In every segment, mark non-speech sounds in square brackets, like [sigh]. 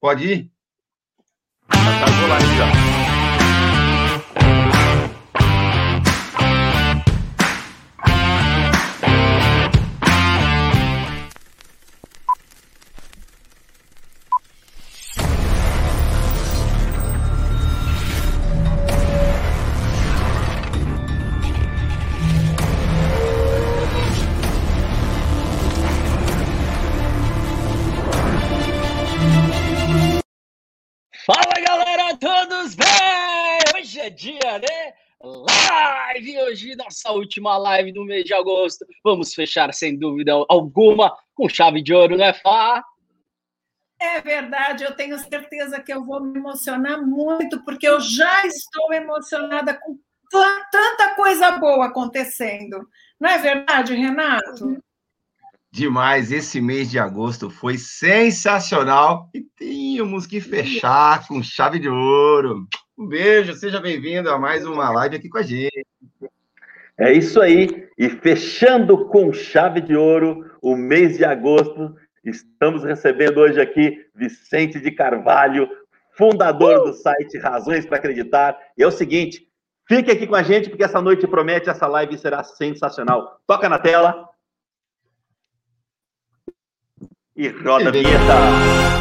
Pode ir? Tá, vou então. dia, né? Live! Hoje, nossa última live do mês de agosto. Vamos fechar, sem dúvida alguma, com chave de ouro, né, Fá? É verdade, eu tenho certeza que eu vou me emocionar muito, porque eu já estou emocionada com tanta coisa boa acontecendo. Não é verdade, Renato? Demais, esse mês de agosto foi sensacional e tínhamos que fechar com chave de ouro. Um beijo, seja bem-vindo a mais uma live aqui com a gente. É isso aí. E fechando com chave de ouro o mês de agosto, estamos recebendo hoje aqui Vicente de Carvalho, fundador do site Razões para Acreditar. E é o seguinte, fique aqui com a gente porque essa noite promete, essa live será sensacional. Toca na tela. E roda a vinheta.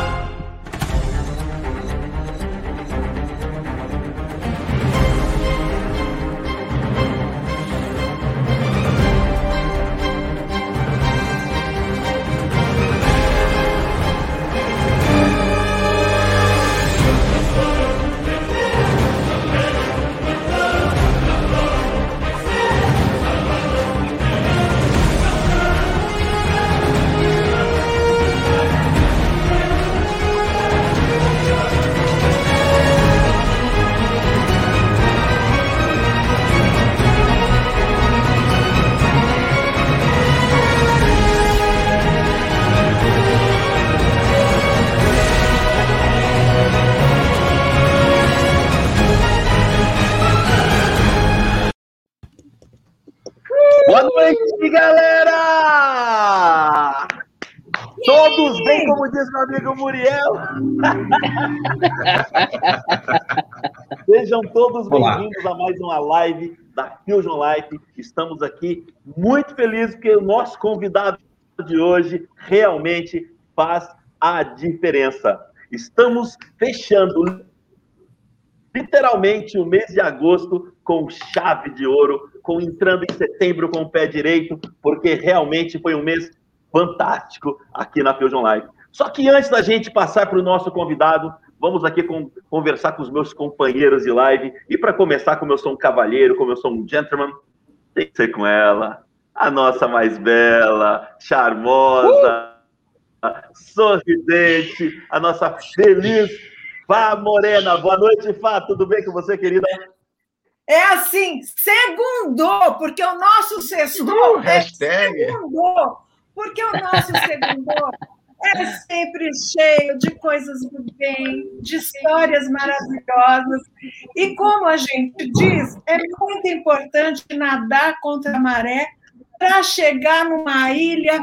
Amigo Muriel? [laughs] Sejam todos bem-vindos a mais uma live da Fusion Life. Estamos aqui muito felizes porque o nosso convidado de hoje realmente faz a diferença. Estamos fechando literalmente o mês de agosto com chave de ouro, com entrando em setembro com o pé direito, porque realmente foi um mês fantástico aqui na Fusion Live. Só que antes da gente passar para o nosso convidado, vamos aqui com, conversar com os meus companheiros de live. E para começar, como eu sou um cavalheiro, como eu sou um gentleman, tem que ser com ela, a nossa mais bela, charmosa, uh! sorridente, a nossa feliz Fá Morena, boa noite, Fá. Tudo bem com você, querida? É assim, segundou, porque o nosso sextou uh, é segundou, porque o nosso segundou é sempre cheio de coisas do bem, de histórias maravilhosas. E como a gente diz, é muito importante nadar contra a maré para chegar numa ilha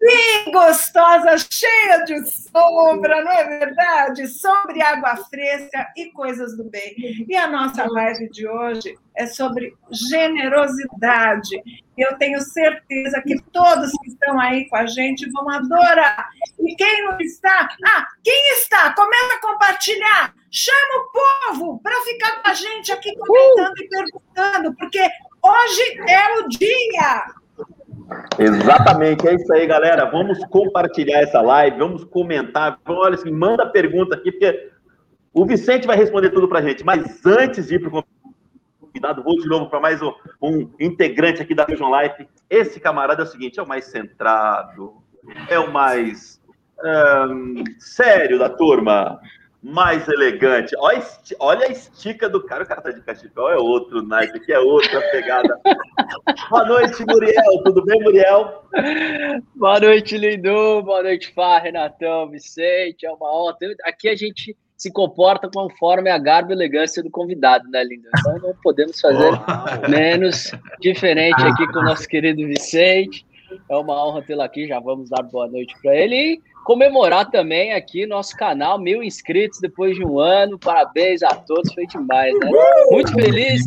bem gostosa, cheia de sombra, não é verdade? Sombra e água fresca e coisas do bem. E a nossa live de hoje é sobre generosidade. Eu tenho certeza que todos que estão aí com a gente vão adorar. E quem não está, ah, quem está, começa a compartilhar. Chama o povo para ficar com a gente aqui comentando uh! e perguntando, porque hoje é o dia. Exatamente, é isso aí, galera. Vamos compartilhar essa live, vamos comentar. Olha assim, manda pergunta aqui, porque o Vicente vai responder tudo para a gente. Mas antes de ir para o convidado, vou de novo para mais um, um, integrante aqui da Fusion Life. Esse camarada é o seguinte: é o mais centrado, é o mais um, sério da turma mais elegante. Olha, olha a estica do cara. O cara tá de cachecol, é outro naipe, aqui é outra pegada. [laughs] Boa noite, Muriel. Tudo bem, Muriel? Boa noite, Lindu. Boa noite, Fá, Renatão, Vicente. É uma honra. Aqui a gente se comporta conforme a garba e elegância do convidado, né, Lindu? Então não podemos fazer menos diferente aqui com o nosso querido Vicente. É uma honra tê-lo aqui. Já vamos dar boa noite para ele. Comemorar também aqui nosso canal, mil inscritos depois de um ano. Parabéns a todos, foi demais, né? Muito feliz.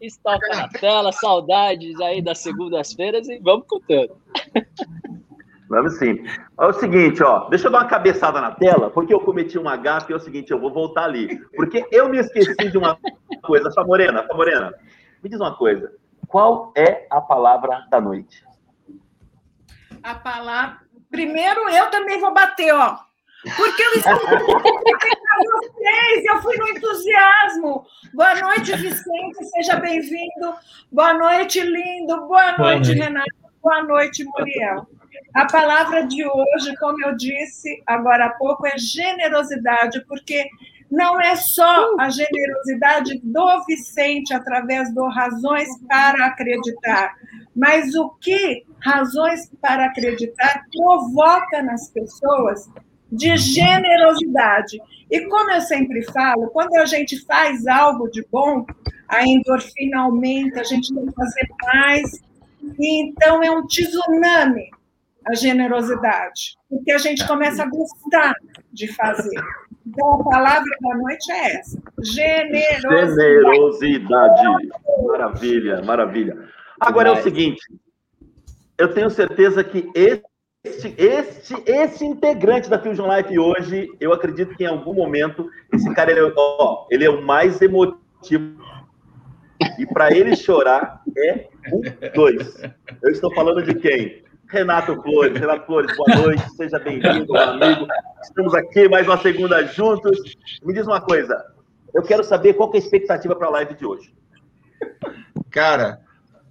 Estoca na tela, saudades aí das segundas-feiras e vamos com tudo. Vamos sim. É o seguinte, ó, deixa eu dar uma cabeçada na tela, porque eu cometi um gafe, é o seguinte, eu vou voltar ali. Porque eu me esqueci de uma coisa. Famorena, Famorena, me diz uma coisa. Qual é a palavra da noite? A palavra. Primeiro, eu também vou bater, ó. Porque eu vocês, eu fui no entusiasmo. Boa noite, Vicente, seja bem-vindo. Boa noite, lindo. Boa noite, Renato. Boa noite, Muriel. A palavra de hoje, como eu disse agora há pouco, é generosidade, porque não é só a generosidade do Vicente através do Razões para Acreditar, mas o que Razões para Acreditar provoca nas pessoas de generosidade. E como eu sempre falo, quando a gente faz algo de bom, a endorfina aumenta, a gente tem que fazer mais, e então é um tsunami a generosidade, porque a gente começa a gostar de fazer. Então, a palavra da noite é essa: generosidade. Generosidade. Maravilha, maravilha. Agora é o seguinte: eu tenho certeza que esse, esse, esse integrante da Fusion Life hoje, eu acredito que em algum momento, esse cara ele, é ó, ele é o mais emotivo. E para ele chorar é um dois. Eu estou falando de quem? Renato Flores. Renato Flores, boa noite, seja bem-vindo, meu amigo. Estamos aqui mais uma segunda juntos. Me diz uma coisa, eu quero saber qual é a expectativa para a live de hoje. Cara,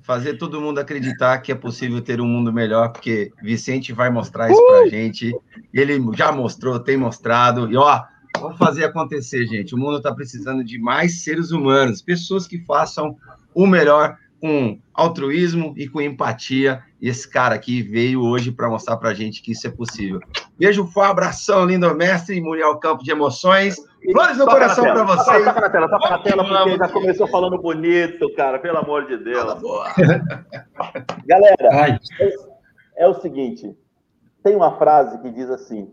fazer todo mundo acreditar que é possível ter um mundo melhor, porque Vicente vai mostrar isso para a gente. Ele já mostrou, tem mostrado. E ó, vamos fazer acontecer, gente. O mundo está precisando de mais seres humanos, pessoas que façam o melhor com altruísmo e com empatia. E esse cara aqui veio hoje para mostrar para a gente que isso é possível. Beijo, um abração, lindo mestre, Muriel Campo de Emoções. Flores no coração para vocês. Toca na tela, toca na tela, porque já começou falando bonito, cara, pelo amor de Deus. [laughs] Galera, é, é o seguinte: tem uma frase que diz assim: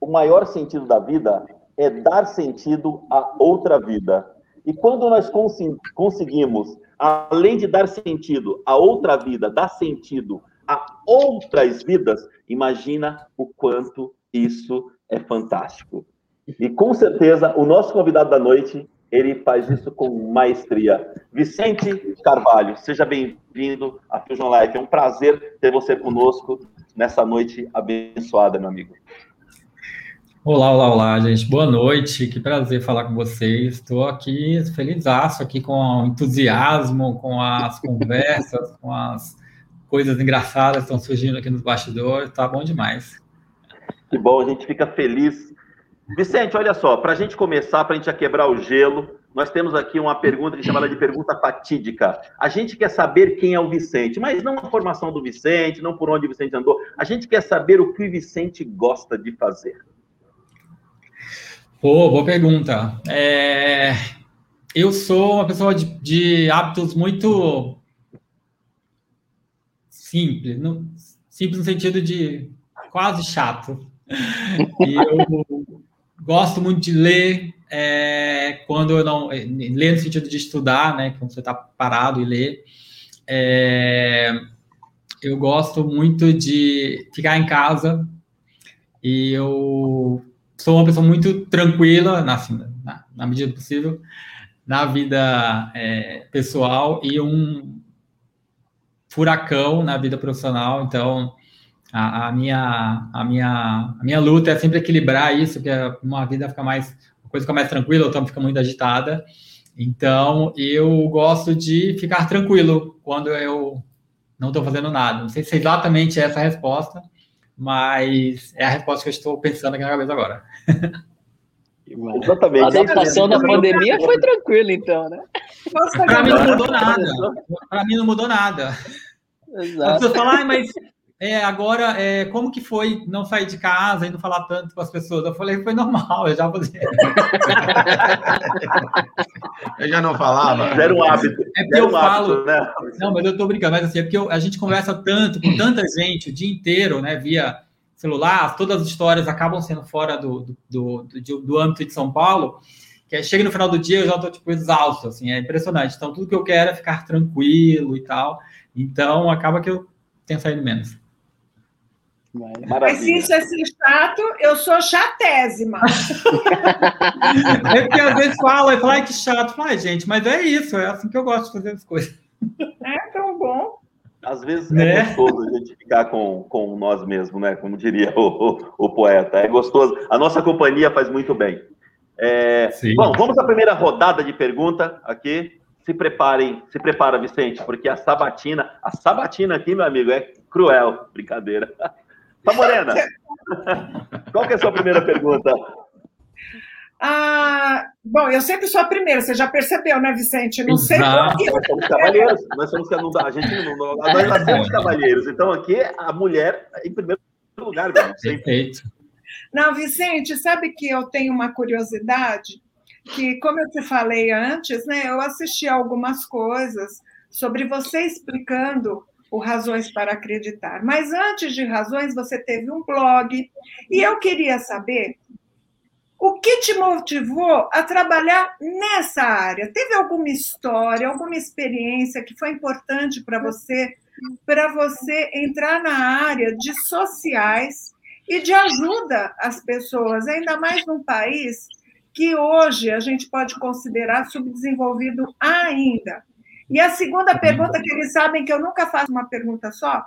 o maior sentido da vida é dar sentido a outra vida. E quando nós conseguimos além de dar sentido a outra vida, dar sentido a outras vidas, imagina o quanto isso é fantástico. E com certeza o nosso convidado da noite, ele faz isso com maestria. Vicente Carvalho, seja bem-vindo à Fusion Life. É um prazer ter você conosco nessa noite abençoada, meu amigo. Olá, olá, olá, gente. Boa noite. Que prazer falar com vocês. Estou aqui feliz aqui com o entusiasmo, com as conversas, com as coisas engraçadas que estão surgindo aqui nos bastidores. Tá bom demais. Que bom, a gente fica feliz. Vicente, olha só, para a gente começar, para a gente já quebrar o gelo, nós temos aqui uma pergunta que chama de pergunta fatídica. A gente quer saber quem é o Vicente, mas não a formação do Vicente, não por onde o Vicente andou. A gente quer saber o que o Vicente gosta de fazer. Pô, boa pergunta. É, eu sou uma pessoa de, de hábitos muito simples, no, simples no sentido de quase chato. E eu gosto muito de ler, é, quando eu não. Ler no sentido de estudar, né? Quando você está parado e ler. É, eu gosto muito de ficar em casa e eu sou uma pessoa muito tranquila, na, assim, na, na medida do possível, na vida é, pessoal e um furacão na vida profissional. Então, a, a, minha, a, minha, a minha luta é sempre equilibrar isso, porque uma vida fica mais, uma coisa fica mais tranquila, outra fica muito agitada. Então, eu gosto de ficar tranquilo quando eu não estou fazendo nada. Não sei se é exatamente essa a resposta, mas é a resposta que eu estou pensando aqui na cabeça agora. Exatamente. A adaptação da pandemia foi tranquila, então, né? Para mim não mudou nada. Para mim não mudou nada. Exato. Falam, ah, mas é, agora, é, como que foi não sair de casa e não falar tanto com as pessoas? Eu falei, foi normal, eu já fazia. eu já não falava. Era um hábito. É porque eu um falo. Hábito, né? Não, mas eu tô brincando, mas assim, é porque eu, a gente conversa tanto com tanta gente o dia inteiro, né, via celular, todas as histórias acabam sendo fora do, do, do, do âmbito de São Paulo, que chega no final do dia eu já estou tipo exausto, assim, é impressionante. Então tudo que eu quero é ficar tranquilo e tal. Então acaba que eu tenho saído menos. Maravilha. Mas se isso é ser chato, eu sou chatésima. é porque às vezes fala, e fala, ai que chato. Fala, gente, mas é isso, é assim que eu gosto de fazer as coisas. É tão bom. Às vezes é né? é gostoso a gente ficar com, com nós mesmos, né? Como diria o, o, o poeta. É gostoso. A nossa companhia faz muito bem. É, bom, vamos à primeira rodada de pergunta aqui. Se preparem, se prepara, Vicente, porque a sabatina, a sabatina aqui, meu amigo, é cruel. Brincadeira. Tá, Morena? [laughs] Qual que é a sua primeira pergunta? Ah, bom, eu sempre sou a primeira, você já percebeu, né, Vicente? Não sei quê. Nós somos cavalheiros, nós somos não, a gente não, nós nascemos cavalheiros, então aqui a mulher em primeiro lugar, Perfeito. Não, Vicente, sabe que eu tenho uma curiosidade que, como eu te falei antes, né, eu assisti algumas coisas sobre você explicando o Razões para Acreditar. Mas antes de Razões, você teve um blog, e eu queria saber o que te motivou a trabalhar nessa área? Teve alguma história, alguma experiência que foi importante para você, para você entrar na área de sociais e de ajuda às pessoas, ainda mais num país que hoje a gente pode considerar subdesenvolvido ainda. E a segunda pergunta, que eles sabem que eu nunca faço uma pergunta só,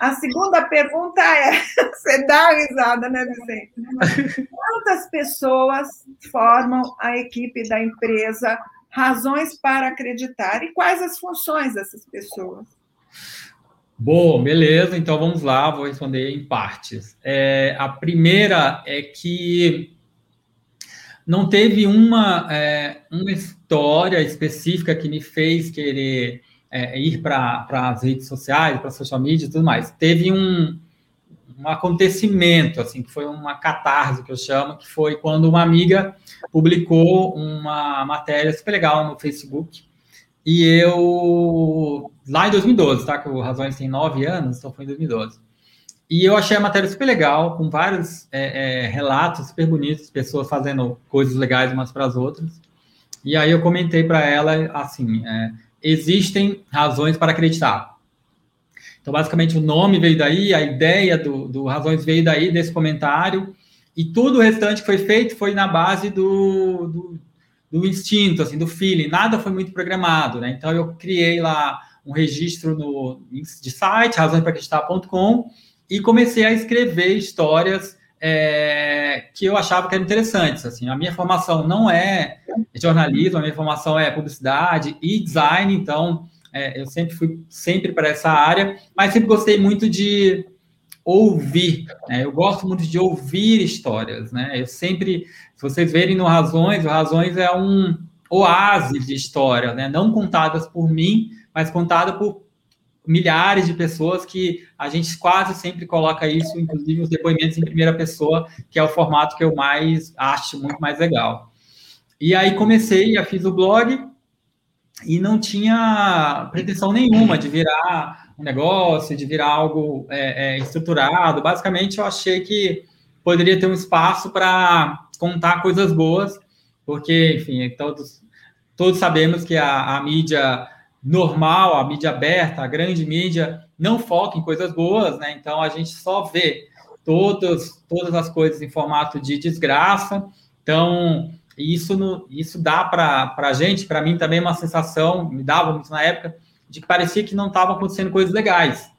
a segunda pergunta [laughs] é: você dá risada, né, Vicente? Quantas pessoas formam a equipe da empresa? Razões para acreditar e quais as funções dessas pessoas? Bom, beleza, então vamos lá, vou responder em partes. É, a primeira é que não teve uma, é, uma história específica que me fez querer é, ir para as redes sociais, para social media e tudo mais. Teve um, um acontecimento, assim, que foi uma catarse, que eu chamo, que foi quando uma amiga publicou uma matéria super legal no Facebook, e eu, lá em 2012, tá, que o Razões tem nove anos, então foi em 2012, e eu achei a matéria super legal, com vários é, é, relatos super bonitos, pessoas fazendo coisas legais umas para as outras. E aí eu comentei para ela assim: é, existem razões para acreditar. Então, basicamente, o nome veio daí, a ideia do, do Razões veio daí, desse comentário, e tudo o restante que foi feito foi na base do, do, do instinto, assim, do feeling, nada foi muito programado, né? Então, eu criei lá um registro no, de site, razõesparacreditar.com, e comecei a escrever histórias é, que eu achava que eram interessantes. Assim, a minha formação não é jornalismo, a minha formação é publicidade e design, então é, eu sempre fui sempre para essa área, mas sempre gostei muito de ouvir. Né? Eu gosto muito de ouvir histórias. Né? Eu sempre, se vocês verem no Razões, o Razões é um oásis de história, né? não contadas por mim, mas contada por milhares de pessoas que a gente quase sempre coloca isso, inclusive os depoimentos em primeira pessoa, que é o formato que eu mais acho muito mais legal. E aí comecei, já fiz o blog e não tinha pretensão nenhuma de virar um negócio, de virar algo é, é, estruturado. Basicamente, eu achei que poderia ter um espaço para contar coisas boas, porque, enfim, todos, todos sabemos que a, a mídia normal, a mídia aberta, a grande mídia, não foca em coisas boas, né? Então a gente só vê todas, todas as coisas em formato de desgraça. Então, isso, no, isso dá para a gente, para mim também, uma sensação, me dava muito na época, de que parecia que não estavam acontecendo coisas legais.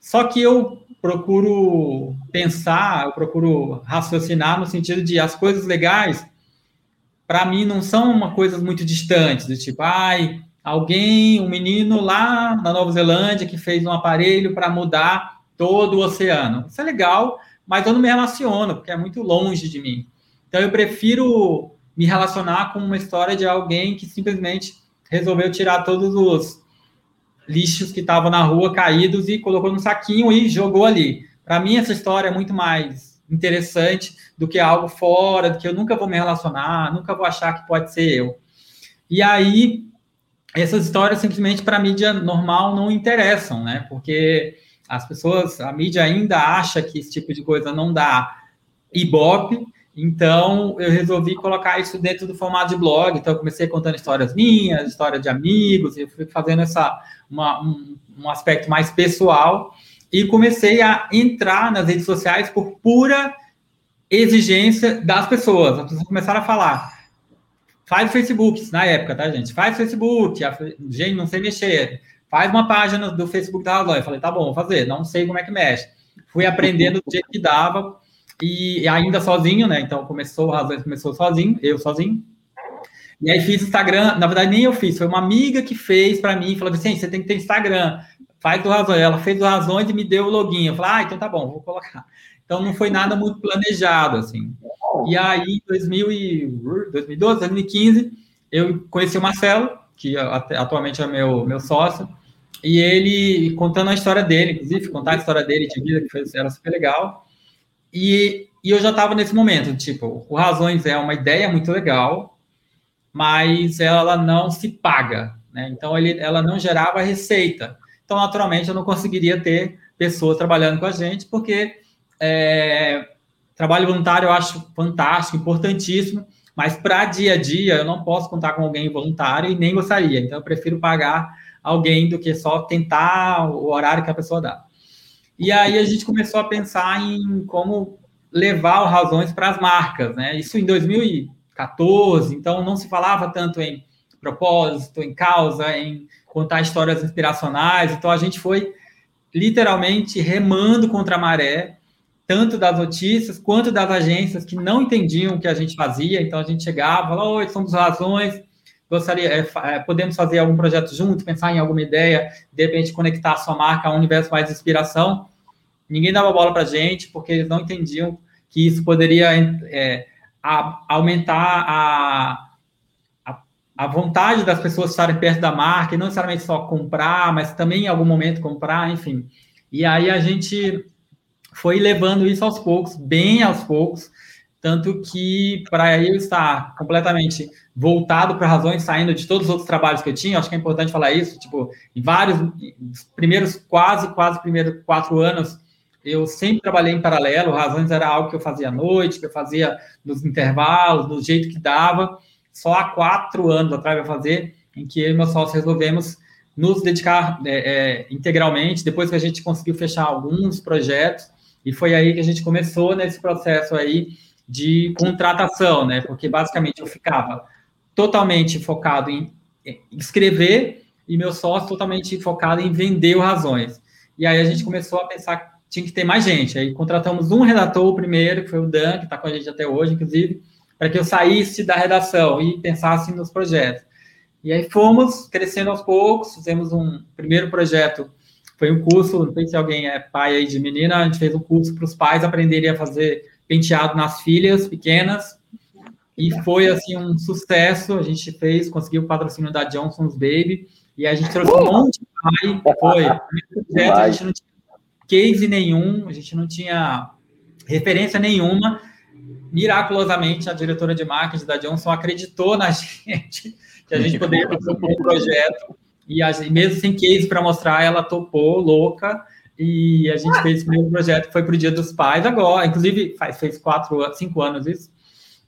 Só que eu procuro pensar, eu procuro raciocinar no sentido de as coisas legais, para mim, não são uma coisas muito distantes, do tipo, ai, alguém, um menino lá na Nova Zelândia que fez um aparelho para mudar todo o oceano. Isso é legal, mas eu não me relaciono, porque é muito longe de mim. Então eu prefiro me relacionar com uma história de alguém que simplesmente resolveu tirar todos os lixos que estavam na rua caídos e colocou no saquinho e jogou ali. Para mim essa história é muito mais interessante do que algo fora, do que eu nunca vou me relacionar, nunca vou achar que pode ser eu. E aí essas histórias simplesmente para a mídia normal não interessam, né? Porque as pessoas, a mídia ainda acha que esse tipo de coisa não dá ibope, então eu resolvi colocar isso dentro do formato de blog. Então eu comecei contando histórias minhas, histórias de amigos, e fui fazendo essa uma, um, um aspecto mais pessoal e comecei a entrar nas redes sociais por pura exigência das pessoas. As pessoas começaram a falar. Faz Facebook, na época, tá, gente? Faz Facebook, a, gente, não sei mexer. Faz uma página do Facebook da Razão. Eu falei, tá bom, vou fazer. Não sei como é que mexe. Fui aprendendo do jeito que dava e ainda sozinho, né? Então começou, o Razões começou sozinho, eu sozinho. E aí fiz Instagram, na verdade nem eu fiz, foi uma amiga que fez para mim, falou assim, você tem que ter Instagram, faz do Razões. Ela fez do Razões e me deu o login. Eu falei, ah, então tá bom, vou colocar. Então não foi nada muito planejado, assim. E aí, em 2012, 2015, eu conheci o Marcelo, que atualmente é meu, meu sócio, e ele contando a história dele, inclusive, contar a história dele de vida, que foi, era super legal. E, e eu já estava nesse momento, tipo, o Razões é uma ideia muito legal, mas ela não se paga, né? Então, ele, ela não gerava receita. Então, naturalmente, eu não conseguiria ter pessoas trabalhando com a gente, porque é, trabalho voluntário eu acho fantástico, importantíssimo, mas para dia a dia eu não posso contar com alguém voluntário e nem gostaria. Então eu prefiro pagar alguém do que só tentar o horário que a pessoa dá. E aí a gente começou a pensar em como levar o razões para as marcas, né? Isso em 2014, então não se falava tanto em propósito, em causa, em contar histórias inspiracionais. Então a gente foi literalmente remando contra a maré tanto das notícias quanto das agências que não entendiam o que a gente fazia. Então a gente chegava, falava, oi, somos razões, gostaria, é, é, podemos fazer algum projeto junto, pensar em alguma ideia, de repente conectar a sua marca a um universo mais de inspiração. Ninguém dava bola para a gente, porque eles não entendiam que isso poderia é, a, aumentar a, a, a, vontade das pessoas estarem perto da marca, e não necessariamente só comprar, mas também em algum momento comprar, enfim. E aí a gente foi levando isso aos poucos, bem aos poucos, tanto que para eu estar completamente voltado para razões, saindo de todos os outros trabalhos que eu tinha, acho que é importante falar isso, tipo, em vários, primeiros, quase, quase primeiros quatro anos, eu sempre trabalhei em paralelo, razões era algo que eu fazia à noite, que eu fazia nos intervalos, do jeito que dava, só há quatro anos atrás eu fazer, em que eu e meu sócio resolvemos nos dedicar é, é, integralmente, depois que a gente conseguiu fechar alguns projetos, e foi aí que a gente começou nesse processo aí de contratação, né? Porque basicamente eu ficava totalmente focado em escrever e meu sócio totalmente focado em vender o Razões. E aí a gente começou a pensar que tinha que ter mais gente. Aí contratamos um redator primeiro, que foi o Dan, que está com a gente até hoje, inclusive, para que eu saísse da redação e pensasse nos projetos. E aí fomos crescendo aos poucos, fizemos um primeiro projeto foi um curso, não sei se alguém é pai aí de menina, a gente fez um curso para os pais aprenderem a fazer penteado nas filhas pequenas. E foi, assim, um sucesso. A gente fez, conseguiu o patrocínio da Johnson's Baby. E a gente trouxe um monte de pai. Foi. Projeto, a gente não tinha case nenhum, a gente não tinha referência nenhuma. Miraculosamente, a diretora de marketing da Johnson acreditou na [laughs] gente, que a gente [laughs] poderia propor um projeto e a, mesmo sem case para mostrar, ela topou, louca. E a gente fez esse primeiro projeto, foi para o Dia dos Pais agora, inclusive faz, fez quatro, cinco anos isso.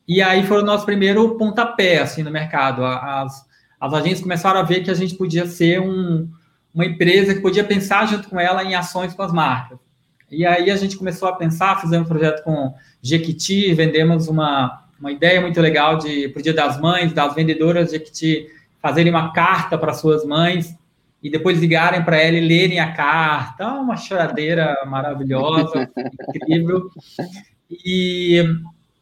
E aí foi o nosso primeiro pontapé, assim, no mercado. As, as agências começaram a ver que a gente podia ser um, uma empresa que podia pensar junto com ela em ações com as marcas. E aí a gente começou a pensar, fizemos um projeto com Jequiti, vendemos uma, uma ideia muito legal de para o Dia das Mães, das vendedoras Jequiti fazerem uma carta para suas mães e depois ligarem para ela e lerem a carta. Ah, uma choradeira maravilhosa, [laughs] incrível. E,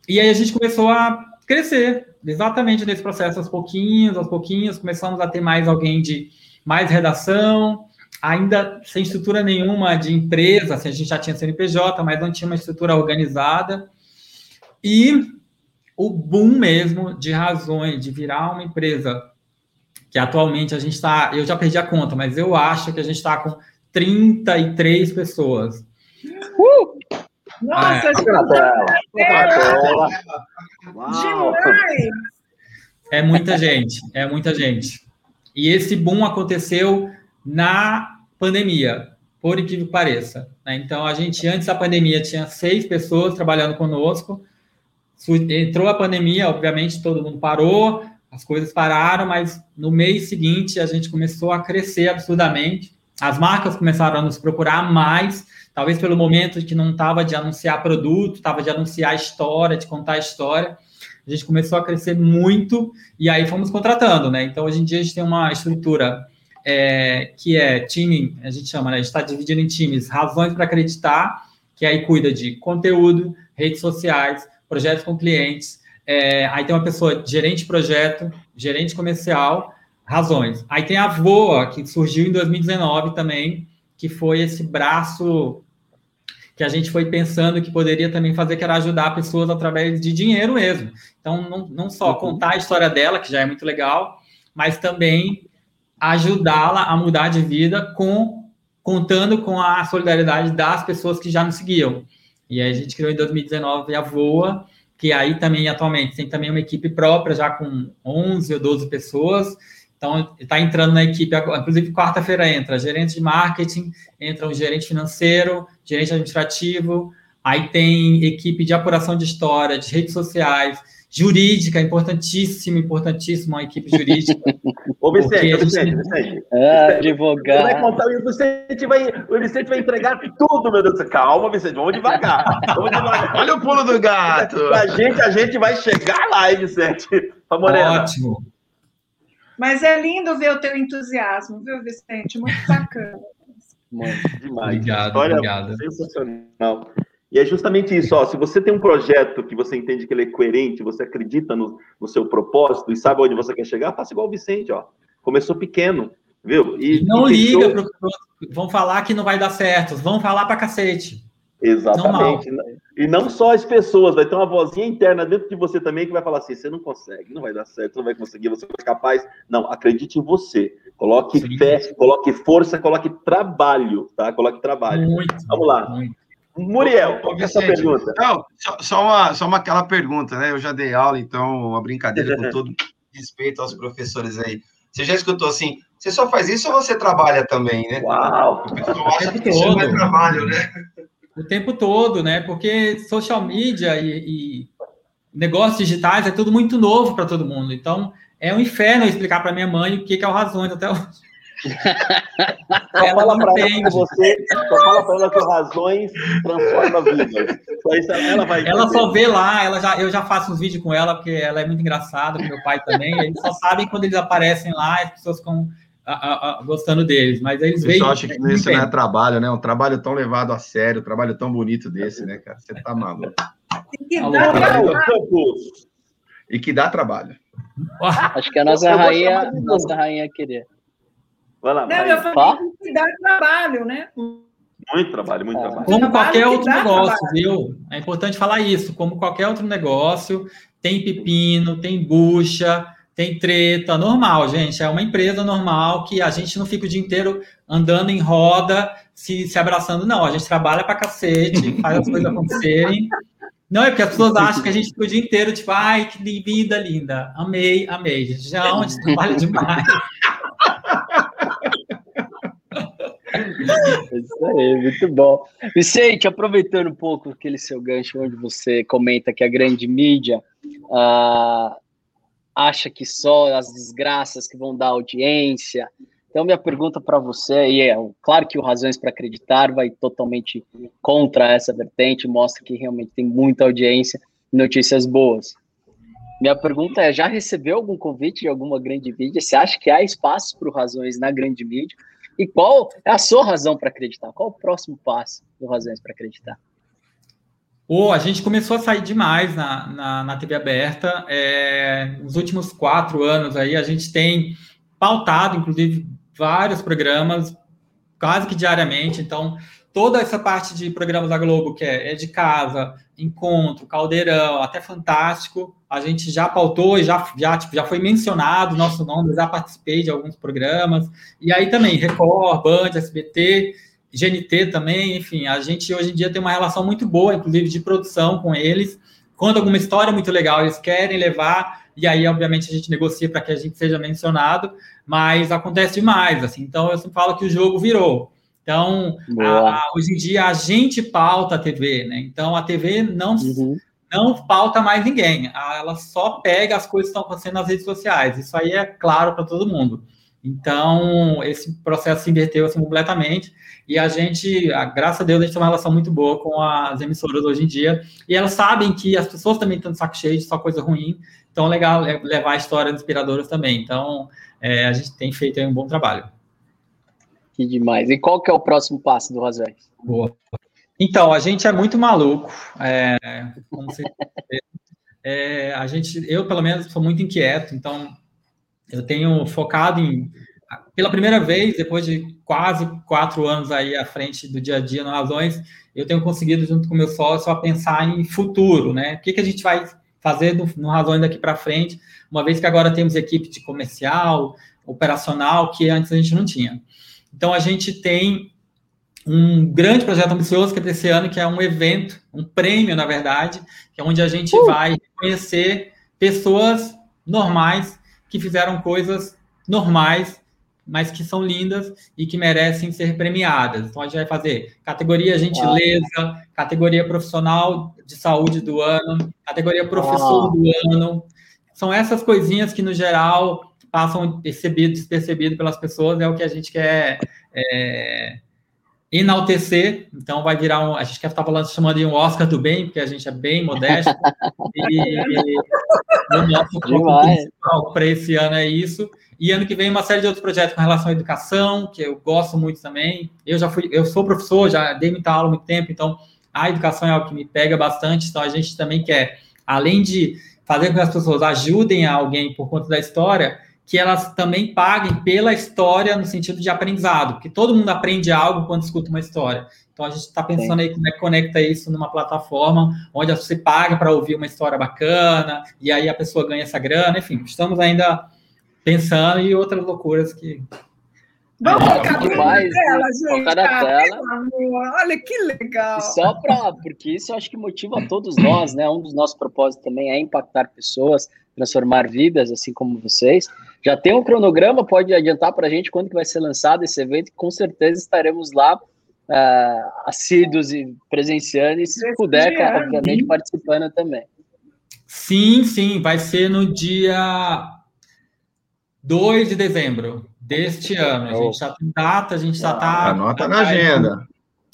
e aí a gente começou a crescer, exatamente nesse processo, aos pouquinhos, aos pouquinhos, começamos a ter mais alguém de mais redação, ainda sem estrutura nenhuma de empresa, assim, a gente já tinha CNPJ, mas não tinha uma estrutura organizada. E o boom mesmo de razões de virar uma empresa que atualmente a gente está, eu já perdi a conta, mas eu acho que a gente está com 33 pessoas. Uh! Nossa, é. Demais! É muita gente, é muita gente. E esse boom aconteceu na pandemia, por incrível que pareça. Né? Então, a gente, antes da pandemia, tinha seis pessoas trabalhando conosco. Entrou a pandemia, obviamente, todo mundo parou, as coisas pararam, mas no mês seguinte a gente começou a crescer absurdamente. As marcas começaram a nos procurar mais, talvez pelo momento que não estava de anunciar produto, estava de anunciar história, de contar história. A gente começou a crescer muito e aí fomos contratando, né? Então, hoje em dia, a gente tem uma estrutura é, que é time, a gente chama, né? A gente está dividindo em times, razões para acreditar, que aí cuida de conteúdo, redes sociais, projetos com clientes, é, aí tem uma pessoa, gerente de projeto, gerente comercial, razões. Aí tem a Voa, que surgiu em 2019 também, que foi esse braço que a gente foi pensando que poderia também fazer, que era ajudar pessoas através de dinheiro mesmo. Então, não, não só uhum. contar a história dela, que já é muito legal, mas também ajudá-la a mudar de vida com contando com a solidariedade das pessoas que já nos seguiam. E aí a gente criou em 2019 a Voa, que aí também atualmente tem também uma equipe própria, já com 11 ou 12 pessoas. Então, está entrando na equipe, inclusive quarta-feira entra gerente de marketing, entra um gerente financeiro, gerente administrativo, aí tem equipe de apuração de história, de redes sociais, jurídica, importantíssimo, importantíssimo a equipe jurídica. [laughs] Ô, Vicente, ô, Vicente, gente... Vicente. Ah, advogado. Vai contar, o, Vicente vai, o Vicente vai entregar tudo, meu Deus. Calma, Vicente, vamos devagar. Vamos devagar. Olha o pulo do gato. A gente, a gente vai chegar lá, hein, Vicente? Morena. Ótimo. Mas é lindo ver o teu entusiasmo, viu, Vicente? Muito bacana. Muito demais. Obrigado, Olha, obrigado. Sensacional. E é justamente isso, ó, se você tem um projeto que você entende que ele é coerente, você acredita no, no seu propósito e sabe onde você quer chegar, faça igual o Vicente, ó. Começou pequeno, viu? E, não e liga, pensou... pro... vão falar que não vai dar certo, vão falar pra cacete. Exatamente. E não só as pessoas, vai ter uma vozinha interna dentro de você também que vai falar assim: você não consegue, não vai dar certo, não vai conseguir, você vai ser capaz. Não, acredite em você. Coloque Sim. fé, coloque força, coloque trabalho, tá? Coloque trabalho. Muito, Vamos lá. Muito. Muriel, qual é essa pergunta? Não, só, só, uma, só uma aquela pergunta, né? Eu já dei aula, então, uma brincadeira com [laughs] todo respeito aos professores aí. Você já escutou assim, você só faz isso ou você trabalha também, né? Uau! O pessoal acha que isso não é trabalho, né? O tempo todo, né? Porque social media e, e negócios digitais é tudo muito novo para todo mundo. Então, é um inferno explicar para minha mãe o que é o Razões até hoje. Só fala para ela que você, só fala para ela que razões transforma vidas. Só ela vai. Ela só vê lá, ela já, eu já faço uns vídeos com ela porque ela é muito engraçada, meu pai também. Eles só sabem quando eles aparecem lá, as pessoas ficam a, a, a, gostando deles, mas eles veem. Você acha que isso não é trabalho, né? Um trabalho tão levado a sério, um trabalho tão bonito desse, né, cara? Você tá maluco. E que dá trabalho. E que dá trabalho. Acho que a nossa rainha, nossa rainha queria. Vai lá, não, eu falei que dá trabalho, né? Muito trabalho, muito é. trabalho. Como qualquer outro negócio, trabalho. viu? É importante falar isso. Como qualquer outro negócio, tem pepino, tem bucha, tem treta, normal, gente. É uma empresa normal que a gente não fica o dia inteiro andando em roda, se, se abraçando, não. A gente trabalha pra cacete, [laughs] faz as coisas acontecerem. Não, é porque as pessoas acham que a gente fica o dia inteiro, tipo, ai, que vida linda. Amei, amei. Gente, já onde trabalha demais. Isso aí, muito bom. Vicente, aproveitando um pouco aquele seu gancho onde você comenta que a grande mídia uh, acha que só as desgraças que vão dar audiência. Então, minha pergunta para você, e é claro que o Razões para Acreditar vai totalmente contra essa vertente, mostra que realmente tem muita audiência e notícias boas. Minha pergunta é: já recebeu algum convite de alguma grande mídia? Você acha que há espaço para o Razões na grande mídia? E qual é a sua razão para acreditar? Qual o próximo passo do Razões para acreditar? Oh, a gente começou a sair demais na, na, na TV aberta. É, nos últimos quatro anos aí, a gente tem pautado, inclusive, vários programas, quase que diariamente. Então, toda essa parte de programas da Globo, que é, é de casa, encontro, caldeirão, até fantástico, a gente já pautou e já, já, tipo, já foi mencionado nosso nome, já participei de alguns programas, e aí também Record, Band, SBT, GNT também, enfim, a gente hoje em dia tem uma relação muito boa, inclusive de produção com eles, quando alguma história muito legal eles querem levar, e aí, obviamente, a gente negocia para que a gente seja mencionado, mas acontece demais, assim, então eu sempre falo que o jogo virou, Então, a, hoje em dia, a gente pauta a TV, né? Então, a TV não, uhum. não pauta mais ninguém. Ela só pega as coisas que estão acontecendo nas redes sociais. Isso aí é claro para todo mundo. Então, esse processo se inverteu assim, completamente. E a gente, graças a Deus, a gente tem uma relação muito boa com as emissoras hoje em dia. E elas sabem que as pessoas também estão de saco cheio de só coisa ruim. Então, é legal levar histórias inspiradoras também. Então, é, a gente tem feito um bom trabalho. Que demais. E qual que é o próximo passo do Razões? Boa. Então, a gente é muito maluco. É, como você [laughs] é, a gente, eu pelo menos sou muito inquieto, então eu tenho focado em, pela primeira vez, depois de quase quatro anos aí à frente do dia a dia no Razões, eu tenho conseguido, junto com meu sócio, a pensar em futuro, né? O que, que a gente vai fazer no, no Razões daqui para frente, uma vez que agora temos equipe de comercial, operacional, que antes a gente não tinha. Então, a gente tem um grande projeto ambicioso que é esse ano, que é um evento, um prêmio, na verdade, que é onde a gente uh! vai conhecer pessoas normais que fizeram coisas normais, mas que são lindas e que merecem ser premiadas. Então, a gente vai fazer categoria gentileza, categoria profissional de saúde do ano, categoria professor do ano. São essas coisinhas que, no geral, passam despercebido pelas pessoas, é o que a gente quer é, enaltecer. Então, vai virar um. A gente quer estar falando, chamando de um Oscar do bem, porque a gente é bem modesto. [laughs] e, e o nosso principal para esse ano é isso. E ano que vem uma série de outros projetos com relação à educação, que eu gosto muito também. Eu já fui, eu sou professor, já dei muita aula há muito tempo, então a educação é algo que me pega bastante. Então a gente também quer, além de fazer com que as pessoas ajudem alguém por conta da história, que elas também paguem pela história no sentido de aprendizado, porque todo mundo aprende algo quando escuta uma história. Então a gente está pensando Sim. aí como é que conecta isso numa plataforma onde você paga para ouvir uma história bacana e aí a pessoa ganha essa grana, enfim, estamos ainda pensando em outras loucuras que Vamos colocar demais, tela, gente. Ah, tela. Olha que legal. só para, porque isso eu acho que motiva todos nós, né? Um dos nossos propósitos também é impactar pessoas, transformar vidas, assim como vocês. Já tem um cronograma, pode adiantar para a gente quando que vai ser lançado esse evento, com certeza estaremos lá uh, assíduos e presenciando, e se puder, obviamente, participando também. Sim, sim, vai ser no dia 2 de dezembro deste ano. A gente já tem data, a gente já está. Anota na agenda.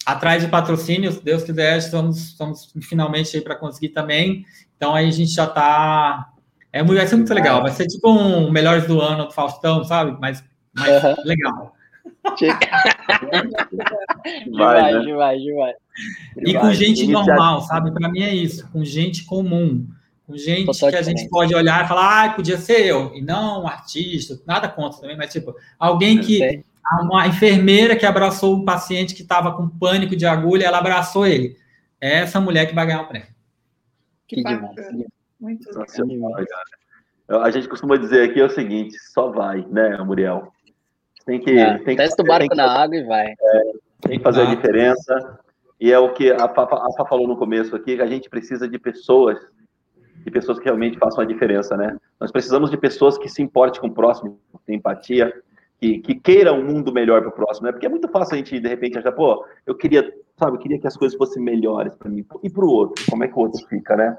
Atrás de patrocínio, se Deus quiser, estamos, estamos finalmente aí para conseguir também. Então aí a gente já está. É, vai ser muito legal. Vai ser tipo um Melhores do Ano do Faustão, sabe? Mas, mas uhum. legal. [laughs] vai, né? vai, vai. E com gente normal, sabe? Para mim é isso, com gente comum com gente Total que a gente pode olhar e falar, ah, podia ser eu, e não um artista, nada contra também, mas tipo, alguém que. Uma enfermeira que abraçou um paciente que estava com pânico de agulha, ela abraçou ele. É essa mulher que vai ganhar o prêmio. Que, que demais. Muito A gente costuma dizer aqui é o seguinte: só vai, né, Muriel? Tem que. É, tem testa o barco na água e vai. É, tem que fazer ah. a diferença. E é o que a Fá, a falou no começo aqui, que a gente precisa de pessoas de pessoas que realmente façam a diferença, né? Nós precisamos de pessoas que se importem com o próximo, que tenham empatia, que, que queiram um mundo melhor para o próximo, né? Porque é muito fácil a gente, de repente, achar, pô, eu queria, sabe, eu queria que as coisas fossem melhores para mim. E para o outro, como é que o outro fica, né?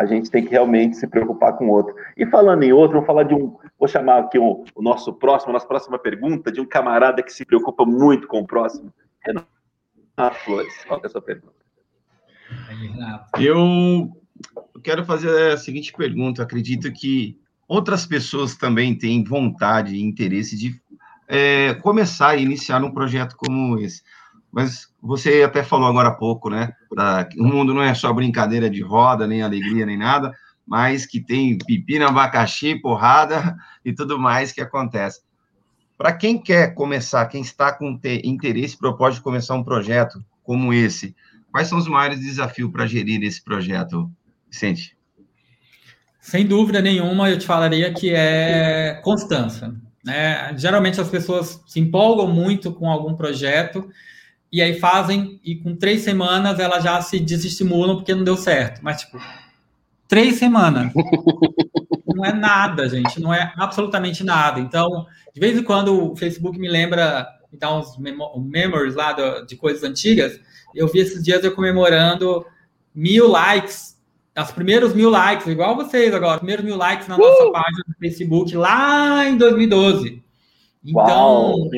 A gente tem que realmente se preocupar com o outro. E falando em outro, vou falar de um, vou chamar aqui um, o nosso próximo, a nossa próxima pergunta, de um camarada que se preocupa muito com o próximo. Renato Flores, qual é a sua pergunta? Eu eu quero fazer a seguinte pergunta. Acredito que outras pessoas também têm vontade e interesse de é, começar e iniciar um projeto como esse. Mas você até falou agora há pouco, né? Pra, o mundo não é só brincadeira de roda, nem alegria, nem nada, mas que tem pepino, abacaxi, porrada [laughs] e tudo mais que acontece. Para quem quer começar, quem está com interesse propósito de começar um projeto como esse, quais são os maiores desafios para gerir esse projeto, Vicente? Sem dúvida nenhuma, eu te falaria que é constância. Né? Geralmente as pessoas se empolgam muito com algum projeto e aí fazem, e com três semanas elas já se desestimulam porque não deu certo. Mas, tipo, três semanas. [laughs] não é nada, gente. Não é absolutamente nada. Então, de vez em quando o Facebook me lembra me dá uns memories lá do, de coisas antigas. Eu vi esses dias eu comemorando mil likes, os primeiros mil likes, igual vocês agora, primeiros mil likes na nossa uh! página do Facebook lá em 2012. Então, Uau,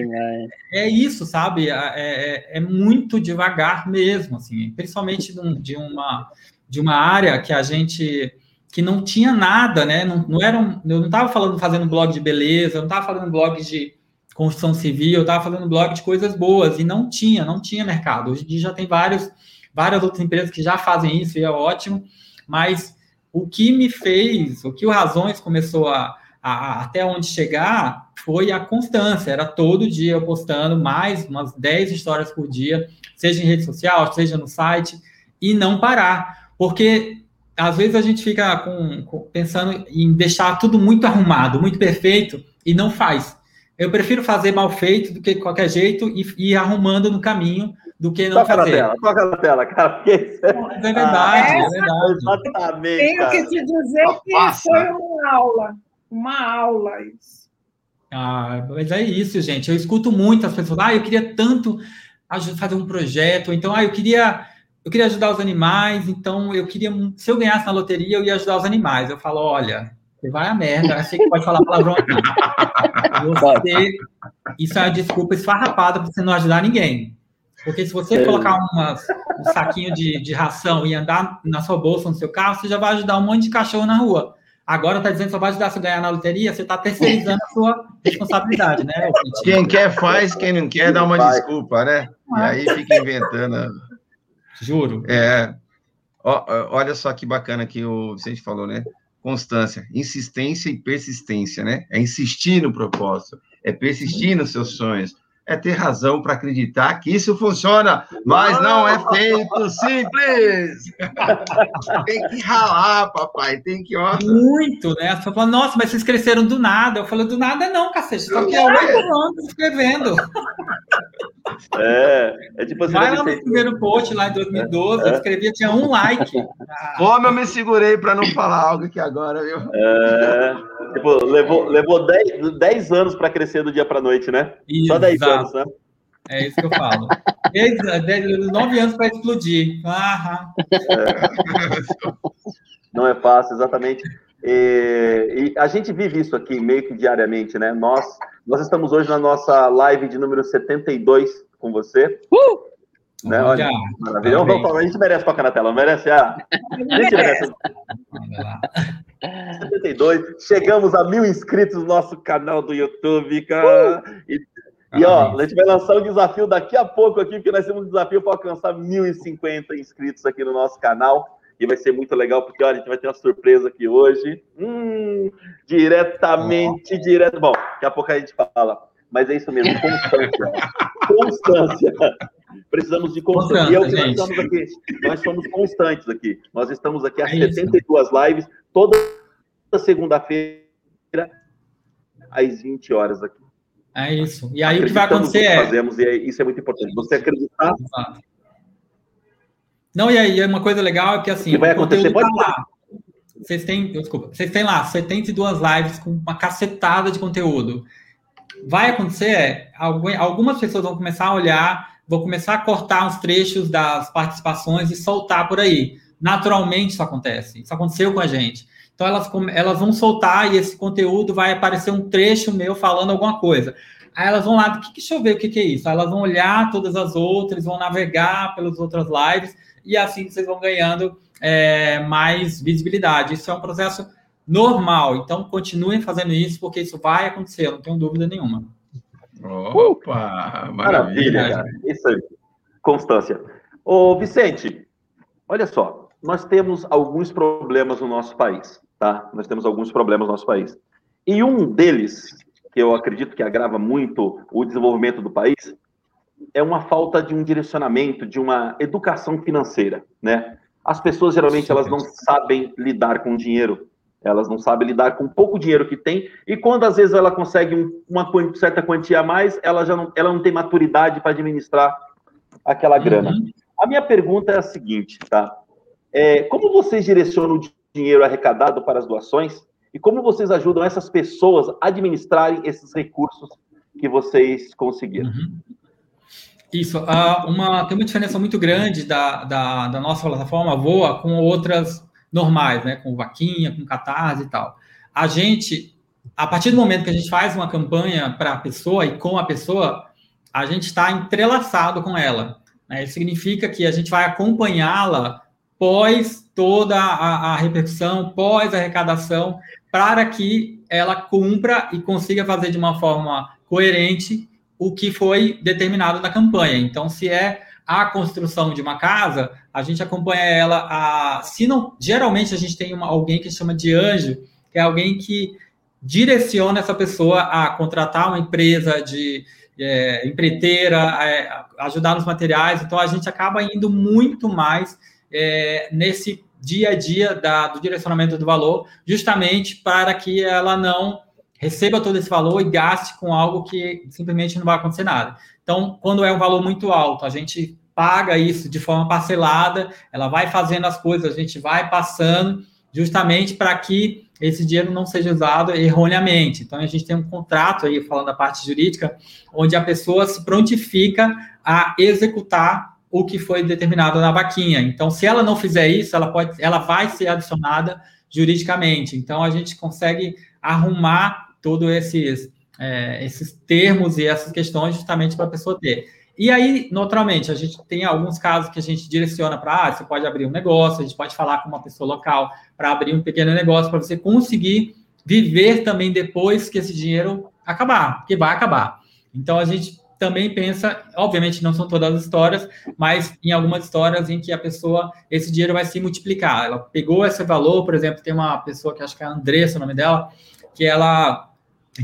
é isso, sabe? É, é, é, muito devagar mesmo, assim, principalmente de, uma, de uma área que a gente que não tinha nada, né? Não, não era um, eu não estava falando fazendo blog de beleza, eu não estava fazendo blog de construção civil, eu estava fazendo blog de coisas boas e não tinha, não tinha mercado. Hoje em dia já tem vários, várias outras empresas que já fazem isso e é ótimo, mas o que me fez, o que o Razões começou a, a, até onde chegar foi a constância. Era todo dia eu postando mais umas 10 histórias por dia, seja em rede social, seja no site, e não parar. Porque às vezes a gente fica com, com, pensando em deixar tudo muito arrumado, muito perfeito, e não faz. Eu prefiro fazer mal feito do que de qualquer jeito e ir arrumando no caminho do que não toca fazer. Na tela, toca na tela, cara. Porque... É verdade, é verdade. Exatamente. Tenho que te dizer que foi uma aula uma aula isso. Ah, mas é isso, gente. Eu escuto muitas pessoas. Ah, eu queria tanto fazer um projeto. Então, ah, eu queria, eu queria ajudar os animais. Então, eu queria, se eu ganhasse na loteria, eu ia ajudar os animais. Eu falo, olha, você vai a merda. Sei que pode falar palavrão aqui. [laughs] Você, isso é uma desculpa esfarrapada para você não ajudar ninguém. Porque se você é. colocar uma, um saquinho de, de ração e andar na sua bolsa, no seu carro, você já vai ajudar um monte de cachorro na rua. Agora está dizendo que só vai ajudar se ganhar na loteria, você está terceirizando a sua responsabilidade, né? Quem quer faz, quem não quer dá uma desculpa, né? E aí fica inventando. Juro. É. olha só que bacana que o Vicente falou, né? Constância, insistência e persistência, né? É insistir no propósito, é persistir nos seus sonhos, é ter razão para acreditar que isso funciona, mas não é feito [laughs] simples. tem que ralar, papai, tem que. Ó... Muito, né? Você fala, nossa, mas vocês cresceram do nada. Eu falei, do nada não, cacete, só que é oito anos escrevendo. É, é tipo assim. Vai lá no primeiro post, lá em 2012, é. eu escrevia, tinha um like. [laughs] Ah. Como eu me segurei para não falar algo aqui agora, viu? É, tipo, levou, levou 10 anos para crescer do dia para noite, né? Isso, Só 10 anos, né? É isso que eu falo. Nove anos para explodir. Ah, Não é fácil, exatamente. E, e, a gente vive isso aqui meio que diariamente, né? Nós, nós estamos hoje na nossa live de número 72 com você. Uh! Né? Olha, maravilha. Vamos, vamos, a gente merece tocar na tela, não merece? Ah, a gente merece. 72. Chegamos a mil inscritos no nosso canal do YouTube, cara. Uh! E, e ó, a gente vai lançar um desafio daqui a pouco aqui, porque nós temos um desafio para alcançar 1.050 inscritos aqui no nosso canal e vai ser muito legal, porque olha, a gente vai ter uma surpresa aqui hoje. Hum, diretamente, direto. Bom, daqui a pouco a gente fala. Mas é isso mesmo, constância. [laughs] constância. Precisamos de constância. constância e é o que nós estamos aqui. Nós somos constantes aqui. Nós estamos aqui há é 72 isso. lives, toda segunda-feira, às 20 horas aqui. É isso. E aí o que vai acontecer é. Fazemos, e é, isso é muito importante. Você acreditar. Exato não, e aí, uma coisa legal é que assim, o, vai acontecer, pode tá lá. Vocês têm, desculpa, vocês têm lá 72 lives com uma cacetada de conteúdo. Vai acontecer, é, algumas pessoas vão começar a olhar, vão começar a cortar uns trechos das participações e soltar por aí. Naturalmente isso acontece. Isso aconteceu com a gente. Então elas, elas vão soltar e esse conteúdo vai aparecer um trecho meu falando alguma coisa. Aí elas vão lá, deixa eu ver o que, que é isso. Aí elas vão olhar todas as outras, vão navegar pelas outras lives e assim vocês vão ganhando é, mais visibilidade. Isso é um processo normal, então continuem fazendo isso, porque isso vai acontecer, não tenho dúvida nenhuma. Opa, maravilha, cara. Isso aí, constância. Ô, Vicente, olha só, nós temos alguns problemas no nosso país, tá? Nós temos alguns problemas no nosso país. E um deles, que eu acredito que agrava muito o desenvolvimento do país, é uma falta de um direcionamento, de uma educação financeira, né? As pessoas geralmente elas não sabem lidar com dinheiro, elas não sabem lidar com o pouco dinheiro que tem e quando às vezes ela consegue uma certa quantia a mais, ela já não, ela não tem maturidade para administrar aquela grana. Uhum. A minha pergunta é a seguinte, tá? É, como vocês direcionam o dinheiro arrecadado para as doações e como vocês ajudam essas pessoas a administrarem esses recursos que vocês conseguiram. Uhum. Isso, uh, uma, tem uma diferença muito grande da, da, da, nossa plataforma Voa com outras normais, né? Com Vaquinha, com Catarse e tal. A gente, a partir do momento que a gente faz uma campanha para a pessoa e com a pessoa, a gente está entrelaçado com ela. Né? Isso significa que a gente vai acompanhá-la pós toda a, a repercussão, pós a arrecadação, para que ela cumpra e consiga fazer de uma forma coerente o que foi determinado na campanha. Então, se é a construção de uma casa, a gente acompanha ela a. Se não, geralmente a gente tem uma, alguém que chama de anjo, que é alguém que direciona essa pessoa a contratar uma empresa de é, empreiteira, é, ajudar nos materiais. Então a gente acaba indo muito mais é, nesse dia a dia da, do direcionamento do valor, justamente para que ela não receba todo esse valor e gaste com algo que simplesmente não vai acontecer nada. Então, quando é um valor muito alto, a gente paga isso de forma parcelada, ela vai fazendo as coisas, a gente vai passando, justamente para que esse dinheiro não seja usado erroneamente. Então, a gente tem um contrato aí, falando da parte jurídica, onde a pessoa se prontifica a executar o que foi determinado na vaquinha. Então, se ela não fizer isso, ela pode, ela vai ser adicionada juridicamente. Então, a gente consegue arrumar todos esses, é, esses termos e essas questões justamente para a pessoa ter. E aí, naturalmente, a gente tem alguns casos que a gente direciona para, ah, você pode abrir um negócio, a gente pode falar com uma pessoa local para abrir um pequeno negócio, para você conseguir viver também depois que esse dinheiro acabar, porque vai acabar. Então, a gente também pensa, obviamente não são todas as histórias, mas em algumas histórias em que a pessoa, esse dinheiro vai se multiplicar. Ela pegou esse valor, por exemplo, tem uma pessoa que acho que é a Andressa, o nome dela, que ela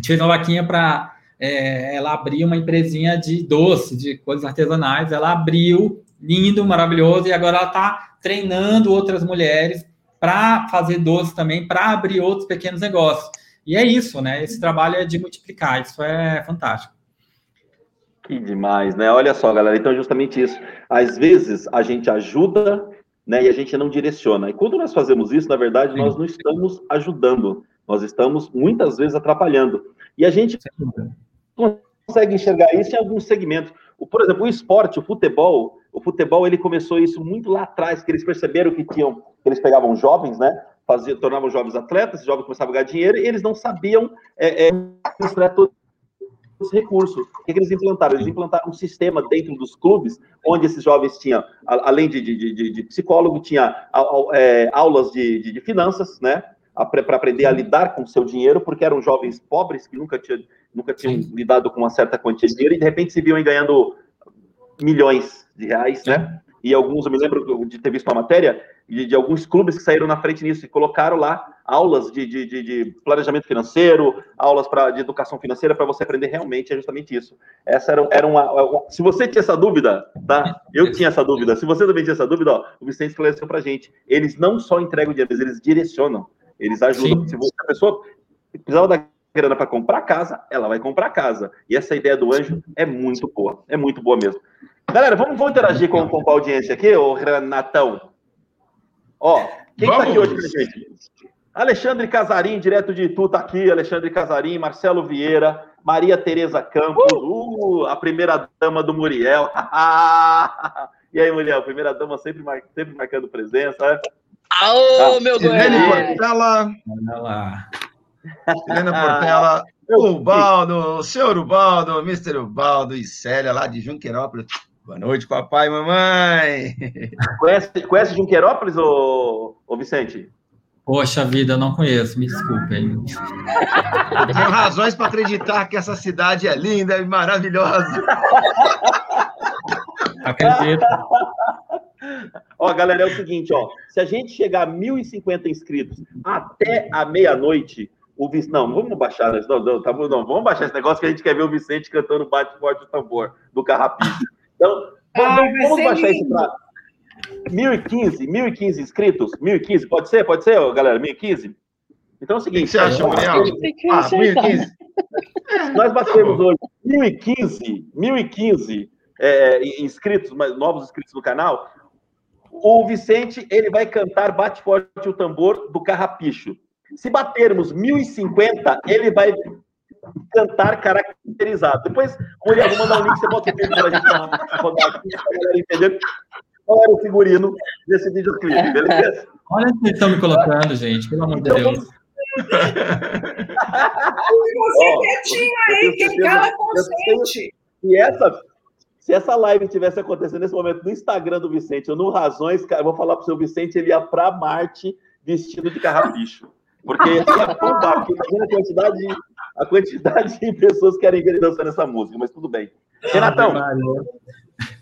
fez uma vaquinha para é, ela abrir uma empresinha de doce, de coisas artesanais. Ela abriu, lindo, maravilhoso, e agora ela está treinando outras mulheres para fazer doce também, para abrir outros pequenos negócios. E é isso, né? Esse trabalho é de multiplicar, isso é fantástico. Que demais, né? Olha só, galera, então justamente isso. Às vezes a gente ajuda, né, e a gente não direciona. E quando nós fazemos isso, na verdade, Sim. nós não estamos ajudando. Nós estamos muitas vezes atrapalhando. E a gente consegue enxergar isso em alguns segmentos. Por exemplo, o esporte, o futebol, o futebol ele começou isso muito lá atrás, que eles perceberam que tinham, que eles pegavam jovens, né? Faziam, tornavam jovens atletas, jovens começavam a ganhar dinheiro e eles não sabiam é, é, os recursos. O que, eles implantaram? Eles implantaram um sistema dentro dos clubes, onde esses jovens tinham, além de, de, de, de psicólogo, tinha é, aulas de, de, finanças, né? para aprender a lidar com o seu dinheiro, porque eram jovens pobres que nunca, tinha, nunca tinham lidado com uma certa quantia de dinheiro e de repente se viam ganhando milhões de reais, né? E alguns, eu me lembro de ter visto uma matéria de, de alguns clubes que saíram na frente nisso e colocaram lá aulas de, de, de planejamento financeiro, aulas pra, de educação financeira para você aprender realmente, é justamente isso. Essa era, era uma, uma, Se você tinha essa dúvida, tá? Eu tinha essa dúvida. Se você também tinha essa dúvida, ó, o Vicente esclareceu para gente. Eles não só entregam dinheiro, eles direcionam. Eles ajudam. Sim. Se a pessoa precisava da grana para comprar casa, ela vai comprar casa. E essa ideia do anjo é muito boa. É muito boa mesmo. Galera, vamos, vamos interagir com, com a audiência aqui, ô Renatão. Ó, quem está aqui hoje com a gente? Alexandre Casarim, direto de Itu, tá aqui. Alexandre Casarim, Marcelo Vieira, Maria Tereza Campos, uh! Uh, a primeira dama do Muriel. [laughs] e aí, Muriel, primeira dama sempre, mar... sempre marcando presença. Né? Aô, ah, meu Deus! Portela. Olha lá. Helena Portela, Ubaldo, senhor Ubaldo, Mr. Ubaldo e Célia, lá de Junquerópolis. Boa noite, papai e mamãe. Conhece, conhece Junquerópolis, ô, ô Vicente? Poxa vida, não conheço, me desculpem. Tenho razões para acreditar que essa cidade é linda e maravilhosa. Acredito. Ó, galera, é o seguinte, ó. Se a gente chegar a 1.050 inscritos até a meia-noite, o Vicente. Não, vamos baixar, não, não, tá, não, vamos baixar esse negócio que a gente quer ver o Vicente cantando bate forte o tambor do Carrapicho. Então, ah, vamos, baixar isso para 1.015, 1.015 inscritos? 1.015, pode ser? Pode ser, galera? 1.015? Então é o seguinte. O que você acha, Gabriel? Ah, 1.015. [laughs] Nós batemos hoje 1.015, 1.015 é, inscritos, novos inscritos no canal o Vicente ele vai cantar Bate Forte o Tambor do Carrapicho. Se batermos 1050, ele vai cantar caracterizado. Depois, o Muriel, vou mandar um link, você bota o vídeo para a gente rodar aqui, para a galera entender qual era o figurino desse videoclipe, beleza? Olha o que vocês estão me colocando, gente, pelo amor de então, Deus. Você quietinho aí, quem cala consente. E essa, se essa live tivesse acontecendo nesse momento no Instagram do Vicente ou no Razões, cara, eu vou falar para o seu Vicente, ele ia para Marte vestido de carrapicho. Porque ia bombar, porque imagina a quantidade, a quantidade de pessoas que querem ver ele dançando essa música, mas tudo bem. Renatão.